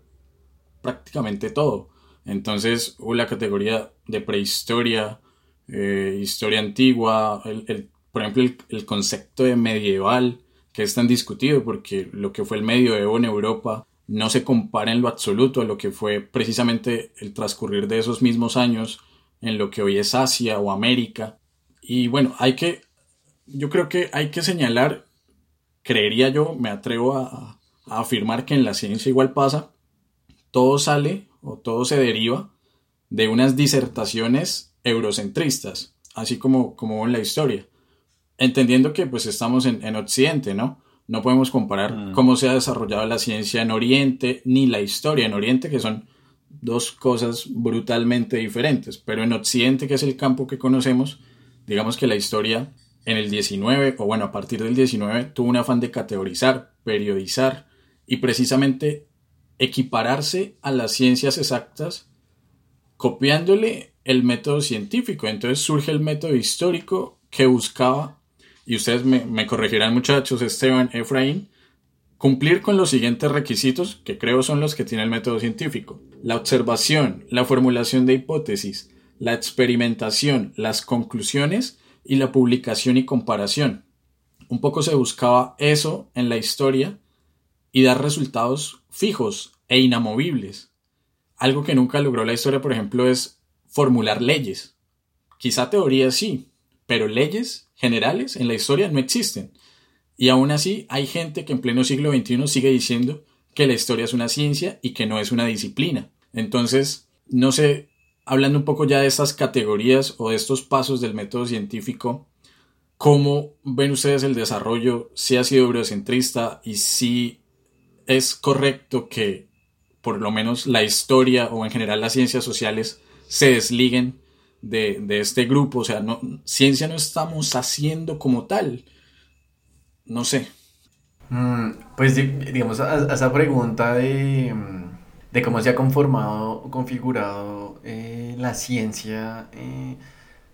prácticamente todo. Entonces hubo la categoría de prehistoria, eh, historia antigua, el, por ejemplo el, concepto de medieval, que es tan discutido porque lo que fue el medioevo en Europa no se compara en lo absoluto a lo que fue precisamente el transcurrir de esos mismos años en lo que hoy es Asia o América. Y bueno, hay que, yo creo que hay que señalar, creería yo, me atrevo a, a afirmar que en la ciencia igual pasa, todo sale o todo se deriva de unas disertaciones eurocentristas, así como, como en la historia. Entendiendo que pues estamos en, Occidente, ¿no? No podemos comparar mm. cómo se ha desarrollado la ciencia en Oriente ni la historia en Oriente, que son dos cosas brutalmente diferentes. Pero en Occidente, que es el campo que conocemos, digamos que la historia en el 19, o bueno, a partir del 19, tuvo un afán de categorizar, periodizar y precisamente equipararse a las ciencias exactas copiándole el método científico. Entonces surge el método histórico que buscaba, y ustedes me, corregirán muchachos, Esteban, Efraín, cumplir con los siguientes requisitos que creo son los que tiene el método científico. La observación, la formulación de hipótesis, la experimentación, las conclusiones y la publicación y comparación. Un poco se buscaba eso en la historia y dar resultados fijos e inamovibles. Algo que nunca logró la historia, por ejemplo, es formular leyes. Quizá teorías sí, pero leyes generales en la historia no existen. Y aún así hay gente que en pleno siglo XXI sigue diciendo que la historia es una ciencia y que no es una disciplina. Entonces, no sé, hablando un poco ya de estas categorías o de estos pasos del método científico, ¿cómo ven ustedes el desarrollo? Si ha sido eurocentrista y si es correcto que por lo menos la historia o en general las ciencias sociales se desliguen de, este grupo. O sea, no, ciencia no estamos haciendo como tal. No sé. Mm, pues digamos, a, esa pregunta de, de, cómo se ha conformado o configurado eh, la ciencia eh,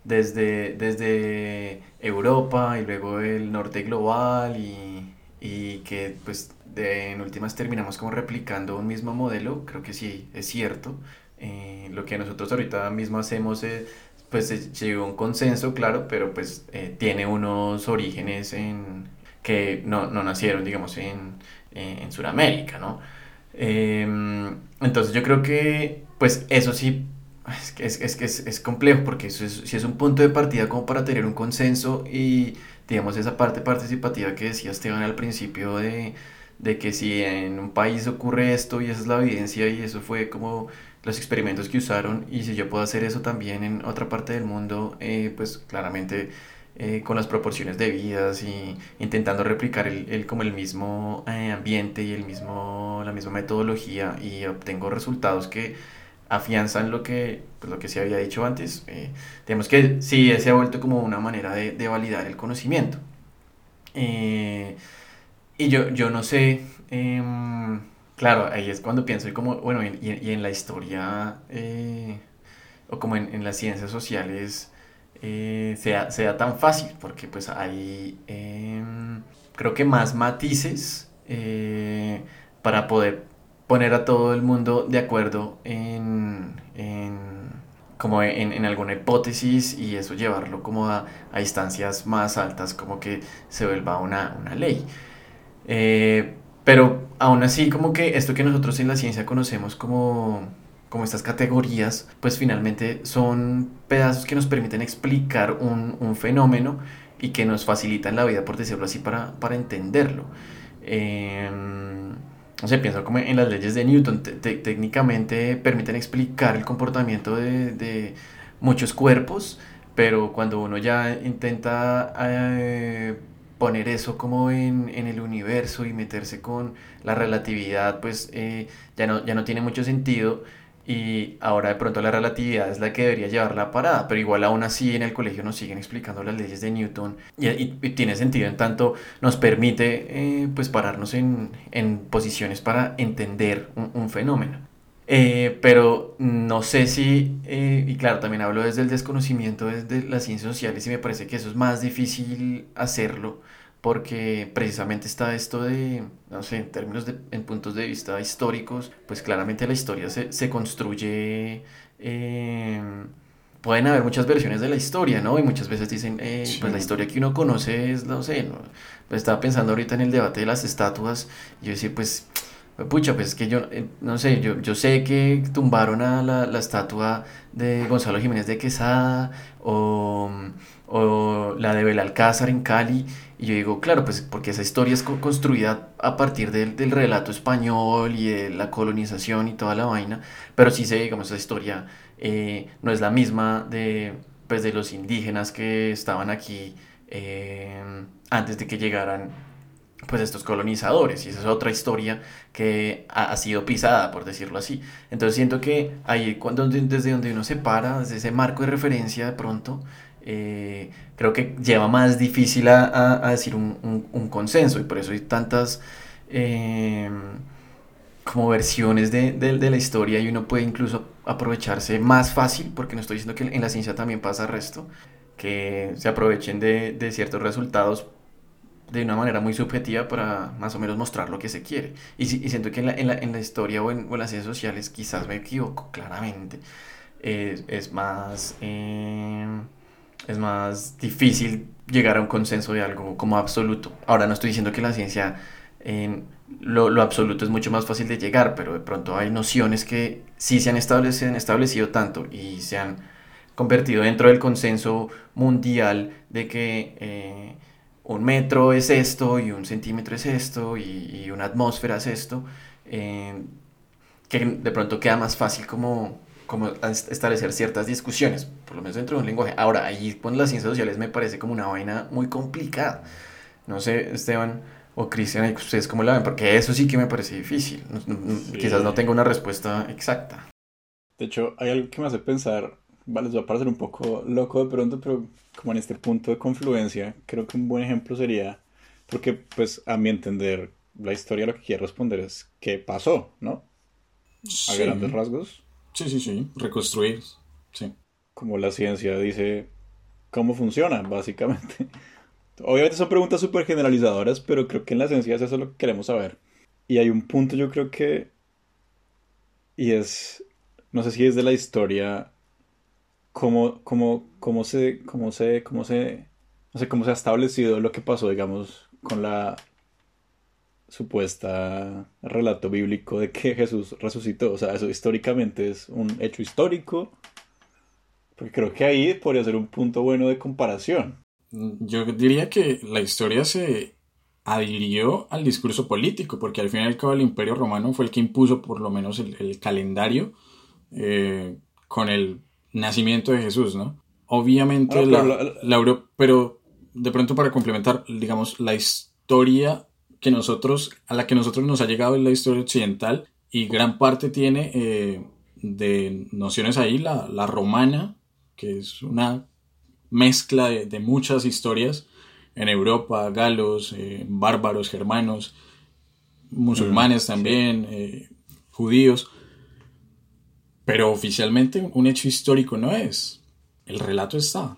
desde, desde Europa y luego el norte global y, y que pues de, en últimas terminamos como replicando un mismo modelo, creo que sí, es cierto. Eh, lo que nosotros ahorita mismo hacemos es, pues llegó a un consenso, claro, pero pues eh, tiene unos orígenes en, que no, no nacieron, digamos, en, en Sudamérica, ¿no? Em, entonces yo creo que, pues eso sí, es que es, es, es complejo porque eso es, si es un punto de partida como para tener un consenso y, digamos, esa parte participativa que decía Esteban al principio de de que si en un país ocurre esto y esa es la evidencia y eso fue como los experimentos que usaron y si yo puedo hacer eso también en otra parte del mundo, eh, pues claramente eh, con las proporciones debidas y intentando replicar el, como el mismo eh, ambiente y el mismo, la misma metodología y obtengo resultados que afianzan lo que, pues, lo que se había dicho antes. digamos que sí, se ha vuelto como una manera de, de validar el conocimiento. Y yo, yo no sé, em, claro, ahí es cuando pienso y como, bueno, y, y en la historia eh, o como en, en, las ciencias sociales eh, sea, sea, tan fácil, porque pues hay, em, creo que más matices eh, para poder poner a todo el mundo de acuerdo en, en como en, en, alguna hipótesis y eso llevarlo como a, a, instancias más altas, como que se vuelva una, una ley. Pero aún así, como que esto que nosotros en la ciencia conocemos como, como estas categorías, pues finalmente son pedazos que nos permiten explicar un, un fenómeno y que nos facilitan la vida, por decirlo así, para, para entenderlo. Eh, no sé, pienso como en las leyes de Newton, técnicamente permiten explicar el comportamiento de, de, muchos cuerpos, pero cuando uno ya intenta eh, poner eso como en, en, el universo y meterse con la relatividad, pues eh, ya, no, ya no tiene mucho sentido. Y ahora de pronto la relatividad es la que debería llevar la parada, pero igual aún así en el colegio nos siguen explicando las leyes de Newton y, tiene sentido en tanto nos permite eh, pues pararnos en, en, posiciones para entender un, un fenómeno. Eh, pero no sé si, y claro, también hablo desde el desconocimiento, desde las ciencias sociales y me parece que eso es más difícil hacerlo porque precisamente está esto de, no sé, en términos de, en puntos de vista históricos, pues claramente la historia se, se construye... Eh, pueden haber muchas versiones de la historia, ¿no? Y muchas veces dicen, eh, pues la historia que uno conoce es, no sé, ¿no? Pues estaba pensando ahorita en el debate de las estatuas, y yo decía, pues, pucha, pues es que yo, eh, no sé, yo, yo sé que tumbaron a la, la estatua de Gonzalo Jiménez de Quesada, o, o la de Belalcázar en Cali, y yo digo, claro, pues porque esa historia es construida a partir del, del relato español y de la colonización y toda la vaina, pero sí sé, digamos, esa historia eh, no es la misma de, pues, de los indígenas que estaban aquí eh, antes de que llegaran pues estos colonizadores y esa es otra historia que ha, sido pisada por decirlo así. Entonces siento que ahí cuando desde donde uno se para desde ese marco de referencia de pronto eh, creo que lleva más difícil a, a, decir un, un, consenso y por eso hay tantas como versiones de, de, la historia y uno puede incluso aprovecharse más fácil, porque no estoy diciendo que en la ciencia también pasa resto, que se aprovechen de, de ciertos resultados de una manera muy subjetiva para más o menos mostrar lo que se quiere. Y, y siento que en la, en la, en la historia o en, o en, las ciencias sociales quizás me equivoco, claramente. Es, más, eh, es más difícil llegar a un consenso de algo como absoluto. Ahora no estoy diciendo que la ciencia en lo, lo, absoluto es mucho más fácil de llegar, pero de pronto hay nociones que sí se han establecido, han establecido tanto y se han convertido dentro del consenso mundial de que eh, un metro es esto y un centímetro es esto y, y una atmósfera es esto, eh, que de pronto queda más fácil como, como establecer ciertas discusiones, por lo menos dentro de un lenguaje. Ahora, ahí con las ciencias sociales me parece como una vaina muy complicada. No sé, Esteban o Cristian, ¿ustedes cómo la ven? Porque eso sí que me parece difícil. Quizás no tenga una respuesta exacta. De hecho, hay algo que me hace pensar, vale, les va a parecer un poco loco de pronto, pero como en este punto de confluencia, creo que un buen ejemplo sería, porque pues a mi entender, la historia lo que quiere responder es qué pasó, ¿no? A grandes rasgos. Sí, sí, sí, reconstruir, sí. Como la ciencia dice cómo funciona, básicamente. Obviamente son preguntas súper generalizadoras, pero creo que en la esencia eso es lo que queremos saber. Y hay un punto yo creo que... Y es... No sé si es de la historia... Cómo, cómo, cómo se... Cómo se... Cómo se... No sé cómo se ha establecido lo que pasó, digamos, con la supuesta relato bíblico de que Jesús resucitó. O sea, eso históricamente es un hecho histórico. Porque creo que ahí podría ser un punto bueno de comparación. Yo diría que la historia se adhirió al discurso político, porque al fin y al cabo el Imperio Romano fue el que impuso por lo menos el, calendario eh, con el nacimiento de Jesús, ¿no? Obviamente ah, la, la, pero de pronto para complementar, digamos, la historia que nosotros, a la que nosotros nos ha llegado es la historia occidental y gran parte tiene eh, de nociones ahí la, la romana, que es una mezcla de, muchas historias en Europa, galos, eh, bárbaros, germanos, musulmanes también, eh, judíos. Pero oficialmente un hecho histórico no es. El relato está.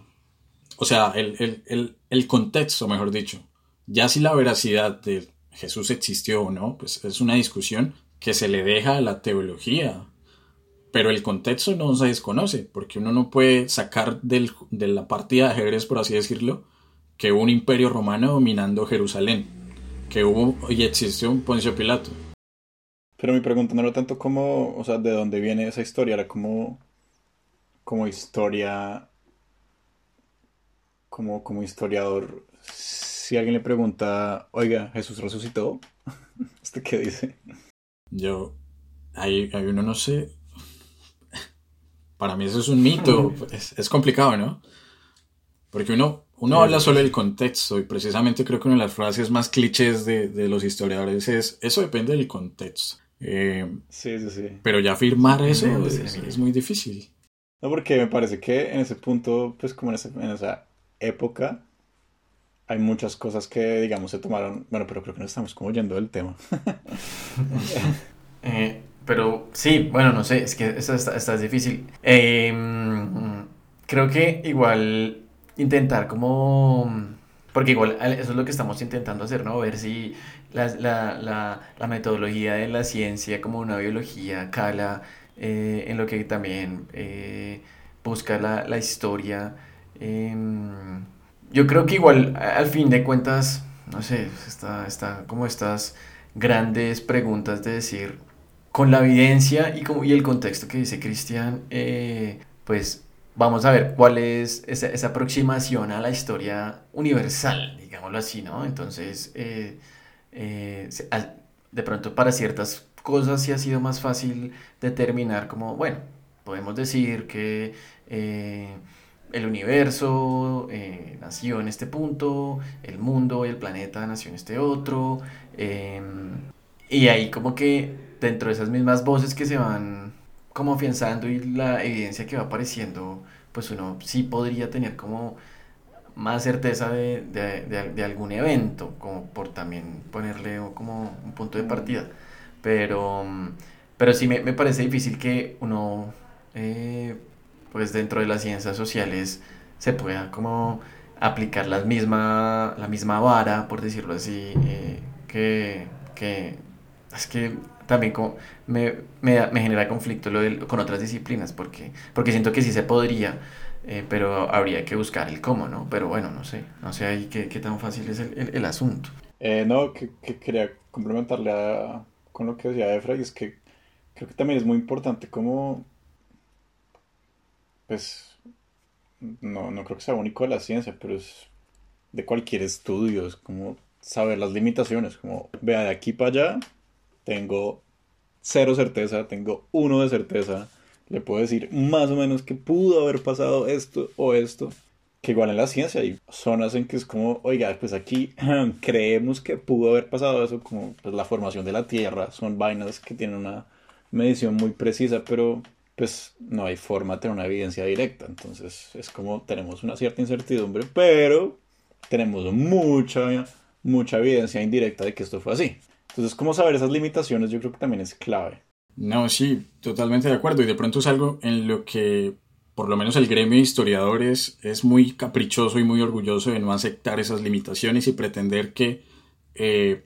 O sea, el, el contexto, mejor dicho. Ya si la veracidad de Jesús existió o no, pues es una discusión que se le deja a la teología, pero el contexto no se desconoce, porque uno no puede sacar del, de la partida de ajedrez, por así decirlo, que hubo un imperio romano dominando Jerusalén, que hubo y existió un Poncio Pilato. Pero mi pregunta no era tanto como, o sea, de dónde viene esa historia, era como, como historia, como, como historiador. Si alguien le pregunta, oiga, Jesús resucitó, (laughs) ¿usted qué dice? Yo, hay, hay uno no sé, para mí eso es un mito, es, complicado, ¿no? Porque uno, uno habla solo del contexto y precisamente creo que una de las frases más clichés de, los historiadores es, eso depende del contexto. Eh, sí, sí, sí. Pero ya afirmar eso es, muy difícil. No, porque me parece que en ese punto, pues como en, esa época, hay muchas cosas que, digamos, se tomaron. Bueno, pero creo que no estamos como yendo del tema. (laughs) eh, pero sí, bueno, no sé, es que esto está, difícil. Em, creo que igual intentar como Porque igual eso es lo que estamos intentando hacer, ¿no? Ver si la, la, la, la metodología de la ciencia como una biología cala eh, en lo que también eh, busca la, historia. Em, yo creo que igual al fin de cuentas, no sé, está, está como estas grandes preguntas de decir, con la evidencia y, como, y el contexto que dice Cristian, eh, pues vamos a ver cuál es esa, aproximación a la historia universal, digámoslo así, ¿no? Entonces, eh, eh, de pronto para ciertas cosas sí ha sido más fácil determinar como, bueno, podemos decir que eh, el universo nació en este punto, el mundo y el planeta nació en este otro, em, y ahí como que dentro de esas mismas voces que se van como afianzando y la evidencia que va apareciendo, pues uno sí podría tener como más certeza de, de, de, algún evento, como por también ponerle como un punto de partida. Pero, pero sí me, me parece difícil que uno, eh, pues dentro de las ciencias sociales, se pueda como aplicar la misma, la misma vara, por decirlo así, eh, que, que es que también como me, me, me, genera conflicto lo con otras disciplinas, porque, porque siento que sí se podría, eh, pero habría que buscar el cómo, ¿no? Pero bueno, no sé, no sé ahí qué, qué tan fácil es el, el, el asunto. Eh, no, que, que, quería complementarle a, con lo que decía Efra, y es que creo que también es muy importante como, pues, no, no creo que sea único de la ciencia, pero es de cualquier estudio, es como saber las limitaciones, como, vea, de aquí para allá tengo cero certeza, tengo uno de certeza, le puedo decir más o menos que pudo haber pasado esto o esto, que igual en la ciencia hay zonas en que es como, oiga, pues aquí (clears throat) creemos que pudo haber pasado eso, como pues, la formación de la Tierra, son vainas que tienen una medición muy precisa, pero pues no hay forma de tener una evidencia directa, entonces es como tenemos una cierta incertidumbre, pero tenemos mucha, mucha evidencia indirecta de que esto fue así. Entonces, ¿cómo saber esas limitaciones? Yo creo que también es clave. No, sí, totalmente de acuerdo. Y de pronto es algo en lo que, por lo menos el gremio de historiadores, es muy caprichoso y muy orgulloso de no aceptar esas limitaciones y pretender que eh,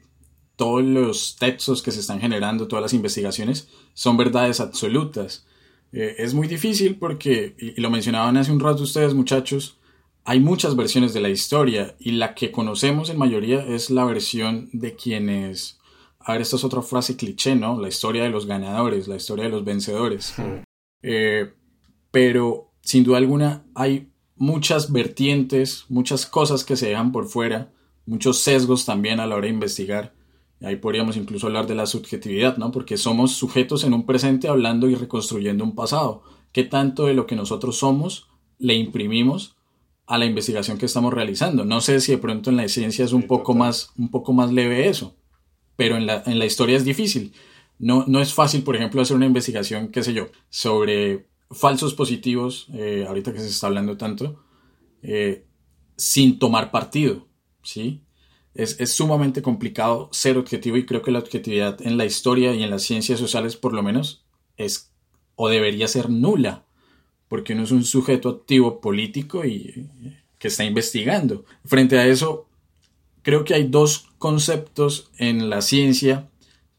todos los textos que se están generando, todas las investigaciones, son verdades absolutas. Eh, es muy difícil porque, y lo mencionaban hace un rato ustedes muchachos, hay muchas versiones de la historia y la que conocemos en mayoría es la versión de quienes a ver, esta es otra frase cliché, ¿no? La historia de los ganadores, la historia de los vencedores. Eh, pero sin duda alguna hay muchas vertientes, muchas cosas que se dejan por fuera, muchos sesgos también a la hora de investigar. Ahí podríamos incluso hablar de la subjetividad, ¿no? Porque somos sujetos en un presente hablando y reconstruyendo un pasado. ¿Qué tanto de lo que nosotros somos le imprimimos a la investigación que estamos realizando? No sé si de pronto en la ciencia es un poco más, un poco más leve eso pero en la, en la historia es difícil. No, no es fácil, por ejemplo, hacer una investigación, qué sé yo, sobre falsos positivos, eh, ahorita que se está hablando tanto, eh, sin tomar partido, ¿sí? Es, es, sumamente complicado ser objetivo y creo que la objetividad en la historia y en las ciencias sociales por lo menos es o debería ser nula, porque uno es un sujeto activo político y que está investigando. Frente a eso, creo que hay dos conceptos en la ciencia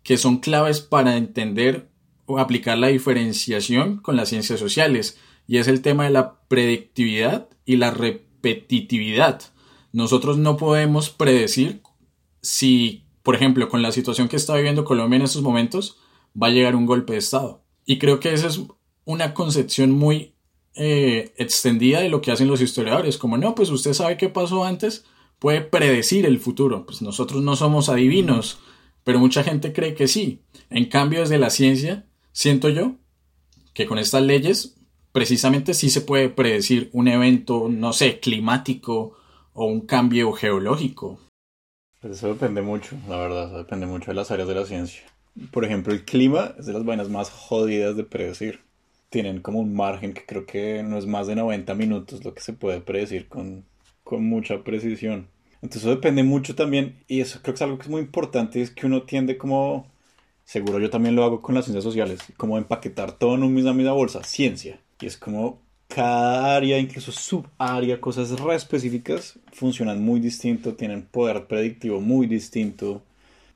que son claves para entender o aplicar la diferenciación con las ciencias sociales y es el tema de la predictividad y la repetitividad. Nosotros no podemos predecir si, por ejemplo, con la situación que está viviendo Colombia en estos momentos, va a llegar un golpe de Estado. Y creo que esa es una concepción muy eh, extendida de lo que hacen los historiadores, como no, pues usted sabe qué pasó antes, puede predecir el futuro. Pues nosotros no somos adivinos, pero mucha gente cree que sí. En cambio, desde la ciencia, siento yo que con estas leyes precisamente sí se puede predecir un evento, no sé, climático o un cambio geológico. Pues eso depende mucho, la verdad, eso depende mucho de las áreas de la ciencia. Por ejemplo, el clima es de las vainas más jodidas de predecir. Tienen como un margen que creo que no es más de 90 minutos lo que se puede predecir con con mucha precisión. Entonces eso depende mucho también, y eso creo que es algo que es muy importante, es que uno tiende como, seguro yo también lo hago con las ciencias sociales, como empaquetar todo en una misma, misma bolsa, ciencia. Y es como, cada área, incluso subárea, cosas re específicas, funcionan muy distinto, tienen poder predictivo muy distinto.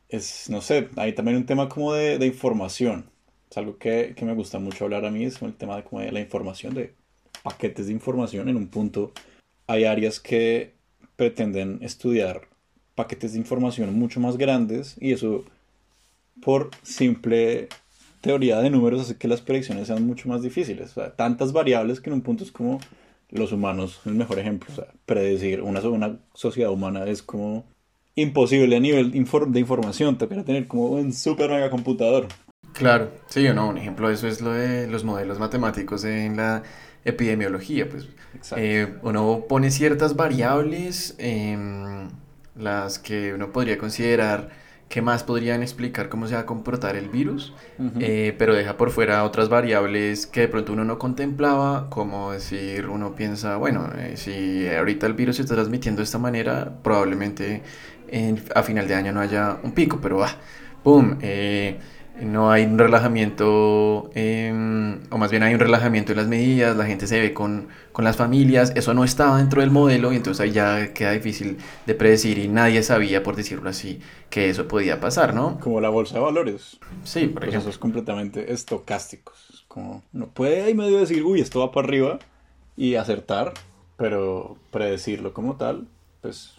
Es, no sé, hay también un tema como de, de información. Es algo que, que, me gusta mucho hablar a mí, es el tema de, como de la información, de paquetes de información. En un punto hay áreas que pretenden estudiar paquetes de información mucho más grandes y eso por simple teoría de números hace que las predicciones sean mucho más difíciles. O sea, tantas variables que en un punto es como los humanos, el mejor ejemplo. O sea, predecir una, sociedad humana es como imposible a nivel de información. Toca tener como un super mega computador. Claro, sí o no, un ejemplo de eso es lo de los modelos matemáticos en la epidemiología. Pues eh, uno pone ciertas variables, eh, las que uno podría considerar que más podrían explicar cómo se va a comportar el virus, eh, pero deja por fuera otras variables que de pronto uno no contemplaba, como decir, uno piensa, bueno, eh, si ahorita el virus se está transmitiendo de esta manera, probablemente a final de año no haya un pico, pero va, ¡pum! No hay un relajamiento, em, o más bien hay un relajamiento en las medidas, la gente se ve con, con, las familias, eso no estaba dentro del modelo y entonces ahí ya queda difícil de predecir y nadie sabía, por decirlo así, que eso podía pasar, ¿no? Como la bolsa de valores. Sí, por pues Esos completamente estocásticos. Como no puede ahí medio decir, uy, esto va para arriba y acertar, pero predecirlo como tal, pues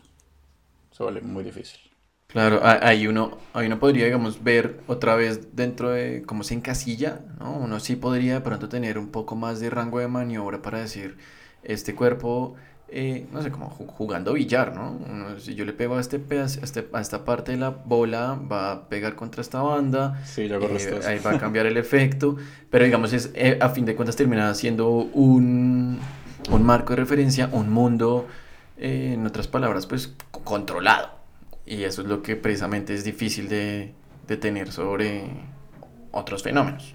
se vuelve muy difícil. Claro, ahí uno, ahí uno podría, digamos, ver otra vez dentro de cómo se encasilla, ¿no? Uno sí podría de pronto tener un poco más de rango de maniobra para decir, este cuerpo, eh, no sé, como jugando billar, ¿no? si yo le pego a, este pedazo, a, este, a esta parte de la bola, va a pegar contra esta banda, sí, eh, ahí va a cambiar el efecto, pero digamos, es, eh, a fin de cuentas termina siendo un, un marco de referencia, un mundo, en otras palabras, pues controlado. Y eso es lo que precisamente es difícil de, de tener sobre otros fenómenos.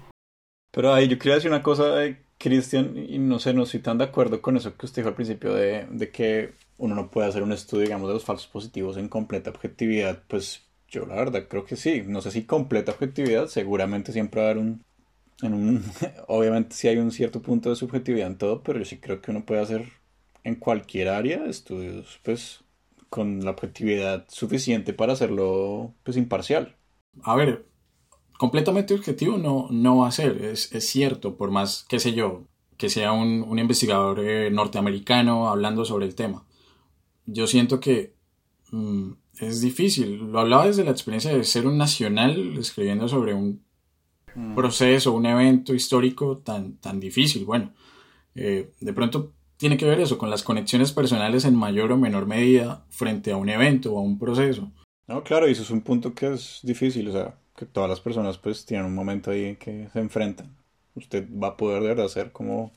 Pero ahí yo quería decir una cosa, Cristian, y no sé, no estoy tan de acuerdo con eso que usted dijo al principio de, de, que uno no puede hacer un estudio, digamos, de los falsos positivos en completa objetividad. Pues yo la verdad creo que sí. No sé si completa objetividad, seguramente siempre va a haber un... En un (laughs) obviamente sí hay un cierto punto de subjetividad en todo, pero yo sí creo que uno puede hacer en cualquier área estudios, pues con la objetividad suficiente para hacerlo pues imparcial. A ver, completamente objetivo no, no va a ser, es, es cierto, por más, qué sé yo, que sea un, un investigador eh, norteamericano hablando sobre el tema. Yo siento que mm, es difícil, lo hablaba desde la experiencia de ser un nacional escribiendo sobre un mm. proceso, un evento histórico tan, tan difícil. Bueno, eh, de pronto tiene que ver eso con las conexiones personales en mayor o menor medida frente a un evento o a un proceso. No, claro, y eso es un punto que es difícil, o sea, que todas las personas pues tienen un momento ahí que se enfrentan. Usted va a poder de verdad ser como,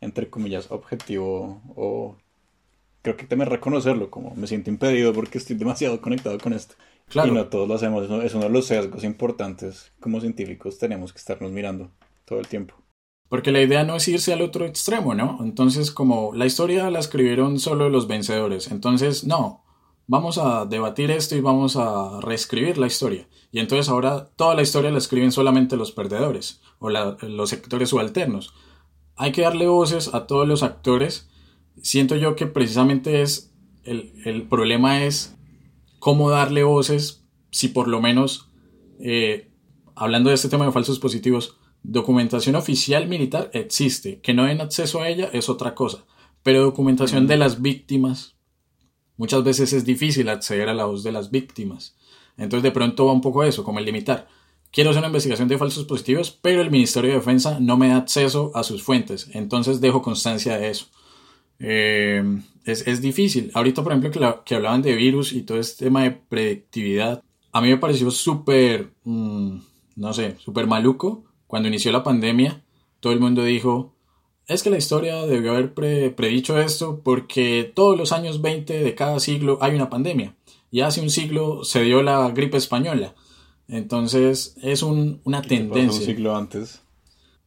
entre comillas, objetivo o creo que temer reconocerlo, como me siento impedido porque estoy demasiado conectado con esto. Claro. Y no todos lo hacemos, es uno de los sesgos importantes como científicos, tenemos que estarnos mirando todo el tiempo. Porque la idea no es irse al otro extremo, ¿no? Entonces, como la historia la escribieron solo los vencedores, entonces, no, vamos a debatir esto y vamos a reescribir la historia. Y entonces ahora toda la historia la escriben solamente los perdedores o los sectores subalternos. Hay que darle voces a todos los actores. Siento yo que precisamente es el, problema es cómo darle voces si por lo menos, eh, hablando de este tema de falsos positivos, Documentación oficial militar existe, que no den acceso a ella es otra cosa, pero documentación de las víctimas, muchas veces es difícil acceder a la voz de las víctimas. Entonces de pronto va un poco eso, como el limitar. Quiero hacer una investigación de falsos positivos, pero el Ministerio de Defensa no me da acceso a sus fuentes, entonces dejo constancia de eso. Eh, es, difícil. Ahorita, por ejemplo, que, hablaban de virus y todo este tema de predictividad, a mí me pareció súper, mm, no sé, súper maluco cuando inició la pandemia, todo el mundo dijo, es que la historia debió haber predicho esto porque todos los años 20 de cada siglo hay una pandemia. Y hace un siglo se dio la gripe española. Entonces es una tendencia. un siglo antes.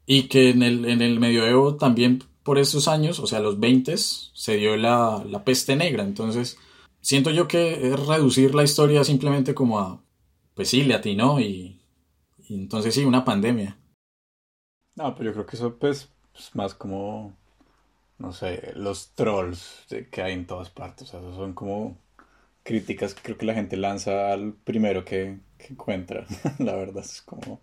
Y que en el, en el medioevo también por esos años, o sea, los 20 se dio la, la peste negra. Entonces siento yo que es reducir la historia simplemente como a, pues sí, le atinó y, y entonces sí, una pandemia. No, pero yo creo que eso pues, es más como no sé, los trolls que hay en todas partes. O sea, son como críticas que creo que la gente lanza al primero que, que encuentra. (laughs) la verdad es como...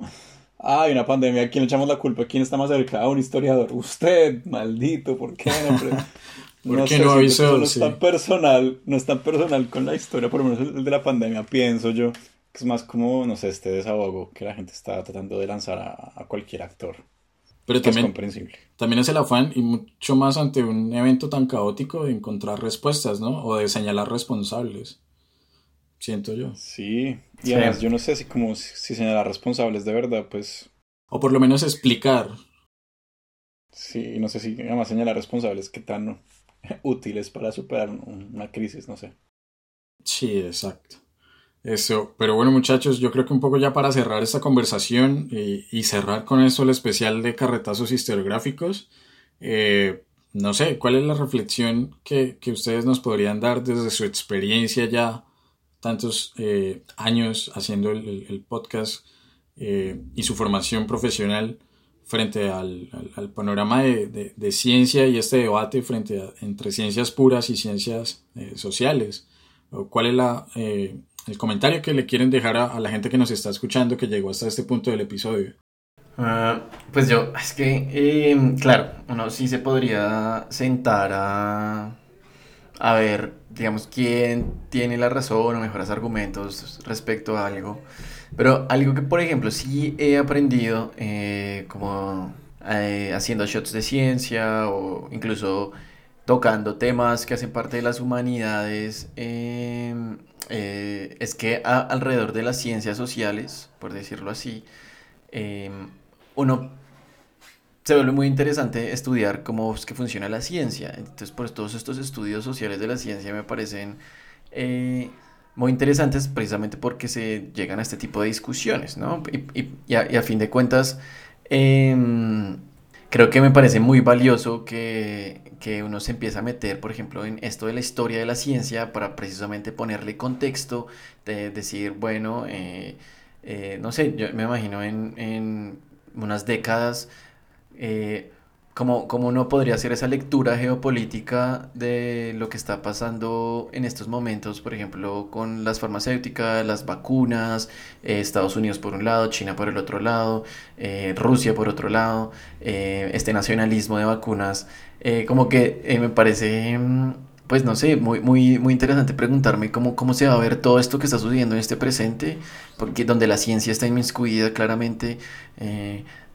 Hay una pandemia, ¿a quién le echamos la culpa? ¿Quién está más cerca? A un historiador. Usted, maldito, ¿por qué no? (laughs) ¿Por qué no avisó? No es tan personal, no es tan personal con la historia, por lo menos el de la pandemia, pienso yo. Que es más como, no sé, este desahogo que la gente está tratando de lanzar a, cualquier actor. Pero también, es comprensible. también es el afán, y mucho más ante un evento tan caótico, de encontrar respuestas, ¿no? O de señalar responsables. Siento yo. Sí, y además yo no sé si como si señalar responsables de verdad, pues... O por lo menos explicar. Sí, no sé si además señalar responsables que tan (laughs) útiles para superar una crisis, no sé. Sí, exacto. Eso, pero bueno muchachos, yo creo que un poco ya para cerrar esta conversación y, cerrar con eso el especial de carretazos historiográficos, eh, no sé, ¿cuál es la reflexión que, que, ustedes nos podrían dar desde su experiencia ya tantos eh, años haciendo el, podcast eh, y su formación profesional frente al, al, panorama de, de, ciencia y este debate frente a, entre ciencias puras y ciencias sociales? ¿Cuál es la el comentario que le quieren dejar a, la gente que nos está escuchando que llegó hasta este punto del episodio. Ah, pues yo, es que, em, claro, uno sí se podría sentar a, a ver, digamos, quién tiene la razón o mejores argumentos respecto a algo. Pero algo que, por ejemplo, sí he aprendido, eh, como eh, haciendo shots de ciencia o incluso tocando temas que hacen parte de las humanidades, em, eh, es que alrededor de las ciencias sociales, por decirlo así, em, uno se vuelve muy interesante estudiar cómo es que funciona la ciencia. Entonces, por todos estos estudios sociales de la ciencia me parecen eh, muy interesantes precisamente porque se llegan a este tipo de discusiones, ¿no? Y, a, fin de cuentas, em, creo que me parece muy valioso que, que uno se empieza a meter, por ejemplo, en esto de la historia de la ciencia para precisamente ponerle contexto, de decir, bueno, eh, eh, no sé, yo me imagino en, en unas décadas eh, ¿Cómo, ¿Cómo, no podría ser esa lectura geopolítica de lo que está pasando en estos momentos, por ejemplo, con las farmacéuticas, las vacunas, eh, Estados Unidos por un lado, China por el otro lado, eh, Rusia por otro lado, eh, este nacionalismo de vacunas? como que me parece, mm, pues no sé, muy, muy, muy interesante preguntarme cómo, cómo se va a ver todo esto que está sucediendo en este presente, porque donde la ciencia está inmiscuida claramente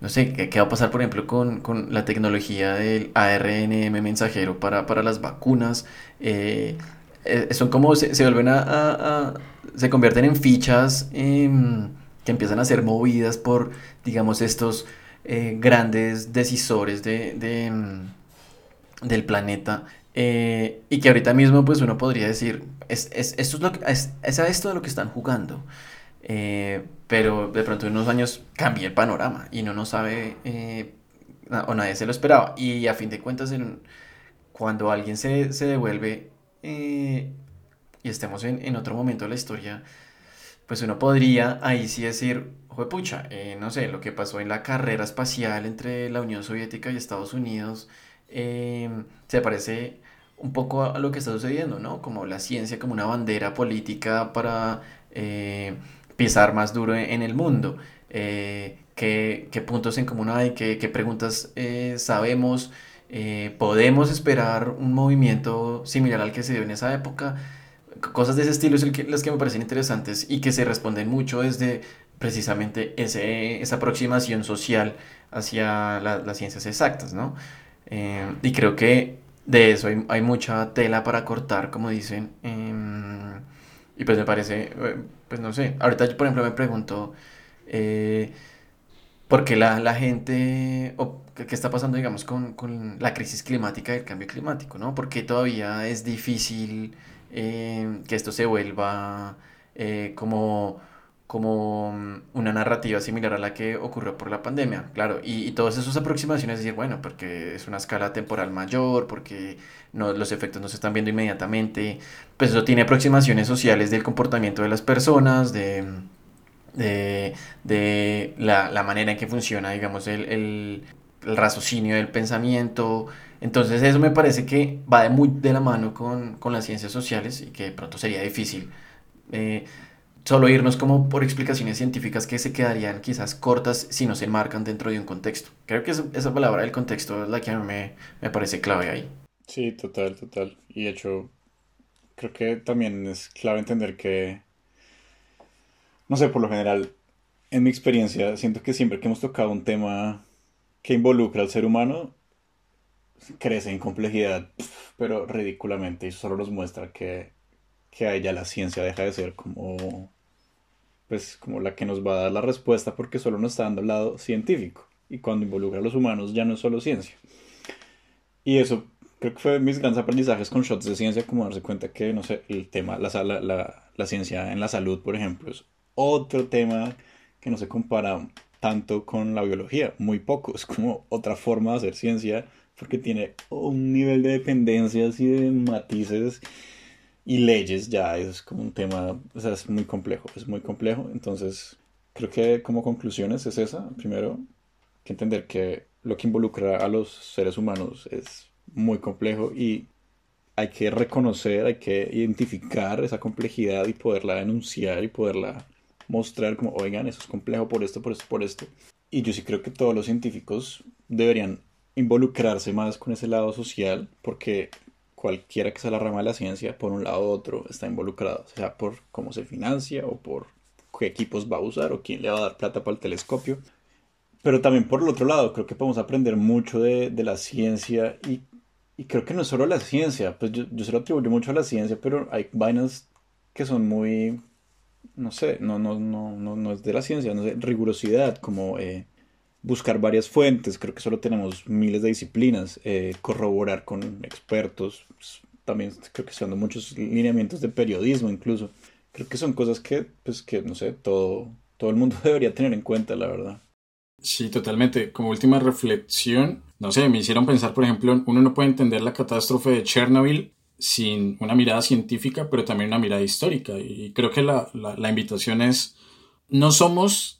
no sé, ¿qué, va a pasar, por ejemplo, con, con la tecnología del ARNM mensajero para, para las vacunas? Eh, eh, son como se, se vuelven a, se convierten en fichas em, que empiezan a ser movidas por, digamos, estos eh, grandes decisores de, de, em, del planeta. y que ahorita mismo, pues uno podría decir, es, es esto es, es a esto de lo que están jugando. Eh, pero de pronto en unos años cambia el panorama y no nos sabe eh, o nadie se lo esperaba. Y a fin de cuentas, en, cuando alguien se, se devuelve eh, y estemos en, en, otro momento de la historia, pues uno podría ahí sí decir, pucha, no sé, lo que pasó en la carrera espacial entre la Unión Soviética y Estados Unidos se parece un poco a lo que está sucediendo, ¿no? Como la ciencia como una bandera política para pisar más duro en el mundo. Eh, ¿qué, ¿qué, puntos en común hay? ¿Qué, qué preguntas eh, sabemos? Eh, ¿Podemos esperar un movimiento similar al que se dio en esa época? Cosas de ese estilo son las que me parecen interesantes y que se responden mucho desde precisamente ese, esa aproximación social hacia las ciencias exactas, ¿no? y creo que de eso hay, hay, mucha tela para cortar, como dicen. Y pues me parece pues no sé, ahorita yo por ejemplo me pregunto, eh, ¿por qué la, la gente, o qué, está pasando digamos con, con, la crisis climática y el cambio climático, ¿no? ¿Por qué todavía es difícil eh, que esto se vuelva eh, como como una narrativa similar a la que ocurrió por la pandemia, claro, y, y todas esas aproximaciones, decir, bueno, porque es una escala temporal mayor, porque no, los efectos no se están viendo inmediatamente, pues eso tiene aproximaciones sociales del comportamiento de las personas, de, de, de la, la, manera en que funciona, digamos, el, el, el raciocinio del pensamiento, Entonces eso me parece que va de muy de la mano con, con las ciencias sociales y que de pronto sería difícil eh, solo irnos como por explicaciones científicas que se quedarían quizás cortas si no se marcan dentro de un contexto. Creo que esa, esa palabra del contexto es la que a mí me, me parece clave ahí. Sí, total, total. Y de hecho, creo que también es clave entender que, no sé, por lo general, en mi experiencia, siento que siempre que hemos tocado un tema que involucra al ser humano, crece en complejidad, pero ridículamente, y solo nos muestra que, que ahí ya la ciencia deja de ser como, pues, como la que nos va a dar la respuesta, porque solo nos está dando el lado científico, y cuando involucra a los humanos ya no es solo ciencia. Y eso creo que fue mis grandes aprendizajes con shots de ciencia, como darse cuenta que, no sé, el tema, la, la, la, la ciencia en la salud, por ejemplo, es otro tema que no se compara tanto con la biología, muy poco, es como otra forma de hacer ciencia porque tiene un nivel de dependencias y de matices y leyes ya es como un tema, o sea, es muy complejo, es muy complejo, entonces creo que como conclusiones es esa, primero, que entender que lo que involucra a los seres humanos es muy complejo y hay que reconocer, hay que identificar esa complejidad y poderla denunciar y poderla mostrar como, oigan, eso es complejo por esto, por esto, por esto. Y yo sí creo que todos los científicos deberían involucrarse más con ese lado social, porque cualquiera que sea la rama de la ciencia, por un lado u otro, está involucrado, sea por cómo se financia o por qué equipos va a usar o quién le va a dar plata para el telescopio. Pero también por el otro lado, creo que podemos aprender mucho de, de la ciencia y, creo que no es solo la ciencia, pues yo, yo se lo atribuyo mucho a la ciencia, pero hay vainas que son muy, no sé, no, no, no, no, no es de la ciencia, no sé, rigurosidad, como eh, buscar varias fuentes, creo que solo tenemos miles de disciplinas, eh, corroborar con expertos, pues, también creo que son muchos lineamientos de periodismo incluso. Creo que son cosas que, pues que, no sé, todo, todo el mundo (laughs) debería tener en cuenta, la verdad. Sí, totalmente. Como última reflexión, no sé, me hicieron pensar, por ejemplo, uno no puede entender la catástrofe de Chernobyl sin una mirada científica, pero también una mirada histórica. Y creo que la, la, la invitación es, no somos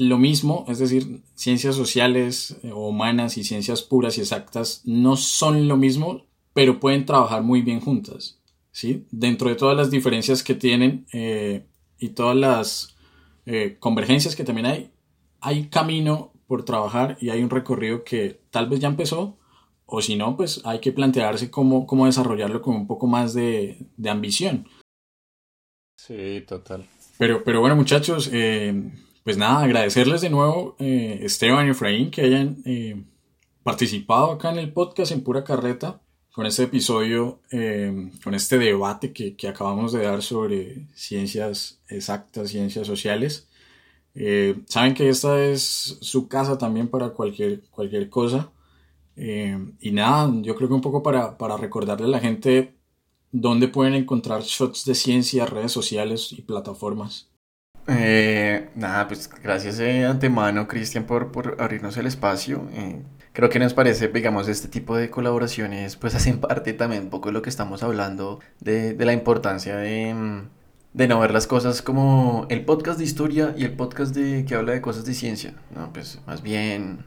lo mismo, es decir, ciencias sociales o eh, humanas y ciencias puras y exactas no son lo mismo, pero pueden trabajar muy bien juntas. ¿sí? Dentro de todas las diferencias que tienen eh, y todas las eh, convergencias que también hay, hay camino por trabajar y hay un recorrido que tal vez ya empezó, o si no, pues hay que plantearse cómo, cómo desarrollarlo con un poco más de, de ambición. Sí, total. Pero, pero bueno, muchachos, eh, pues nada, agradecerles de nuevo, eh, Esteban y Efraín, que hayan eh, participado acá en el podcast en pura carreta con este episodio, eh, con este debate que, acabamos de dar sobre ciencias exactas, ciencias sociales. Saben que esta es su casa también para cualquier, cualquier cosa. Y nada, yo creo que un poco para, para recordarle a la gente dónde pueden encontrar shots de ciencia, redes sociales y plataformas. Eh, nada, pues gracias de antemano, Cristian, por, por abrirnos el espacio. Eh, creo que nos parece, digamos, este tipo de colaboraciones, pues (laughs) hacen parte también un poco de lo que estamos hablando, de, de la importancia de, de, no ver las cosas como el podcast de historia y el podcast de, que habla de cosas de ciencia, ¿no? Pues más bien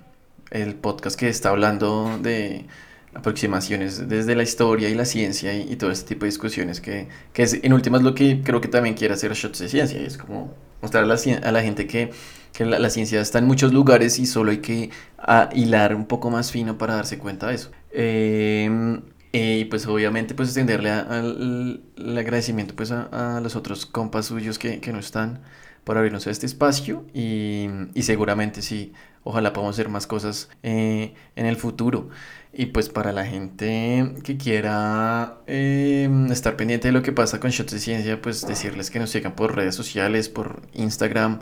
el podcast que está hablando de aproximaciones desde la historia y la ciencia y, todo este tipo de discusiones que, que es en últimas lo que creo que también quiere hacer Shots de Ciencia es como mostrar a la, a la gente que, que la, ciencia está en muchos lugares y solo hay que a, hilar un poco más fino para darse cuenta de eso. Eh, eh, y pues obviamente pues extenderle al el agradecimiento pues a, a, los otros compas suyos que, que no están por abrirnos este espacio y, seguramente sí, ojalá podamos hacer más cosas eh, en el futuro. Y pues para la gente que quiera eh, estar pendiente de lo que pasa con Shots de Ciencia, pues decirles que nos sigan por redes sociales, por Instagram,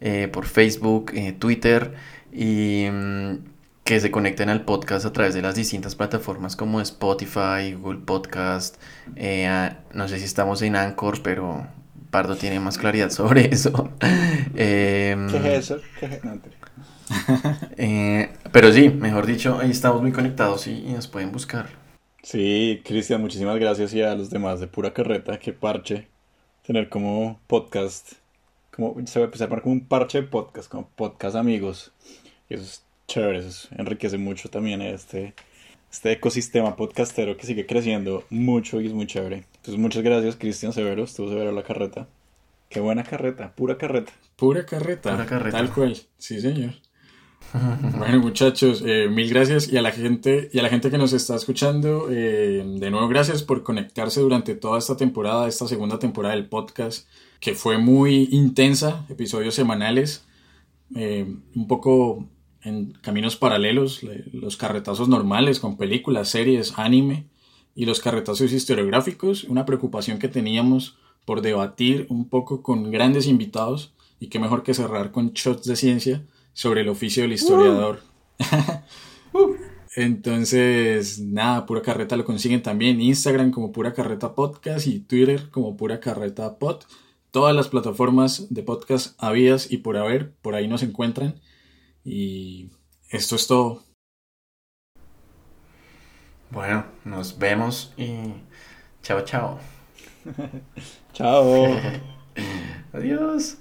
eh, por Facebook, eh, Twitter y mm, que se conecten al podcast a través de las distintas plataformas como Spotify, Google Podcast, no sé si estamos en Anchor, pero Pardo tiene más claridad sobre (laughs) eso. ¿Qué es eso? ¿Qué es? No, (laughs) eh, pero sí, mejor dicho, ahí estamos muy conectados y, y nos pueden buscar. Sí, Cristian, muchísimas gracias y a los demás de pura carreta, que parche tener como podcast, como se va a empezar como un parche de podcast, como podcast amigos. Y eso es chévere, eso enriquece mucho también este, este ecosistema podcastero que sigue creciendo mucho y es muy chévere. Entonces, muchas gracias, Cristian Severo. Estuvo severo la carreta. Qué buena carreta, pura carreta. Pura carreta. Pura carreta. Tal cual. Sí, señor. (laughs) bueno, muchachos, eh, mil gracias y a la gente y a la gente que nos está escuchando, eh, de nuevo gracias por conectarse durante toda esta temporada, esta segunda temporada del podcast, que fue muy intensa, episodios semanales, eh, un poco en caminos paralelos, los carretazos normales con películas, series, anime y los carretazos historiográficos, una preocupación que teníamos por debatir un poco con grandes invitados y qué mejor que cerrar con shots de ciencia sobre el oficio del historiador. (laughs) Entonces, nada, Pura Carreta lo consiguen también Instagram como Pura Carreta Podcast y Twitter como Pura Carreta Pod. Todas las plataformas de podcast habidas y por haber, por ahí nos encuentran. Y esto es todo. Bueno, nos vemos y chao, chao. (laughs) chao. (laughs) Adiós.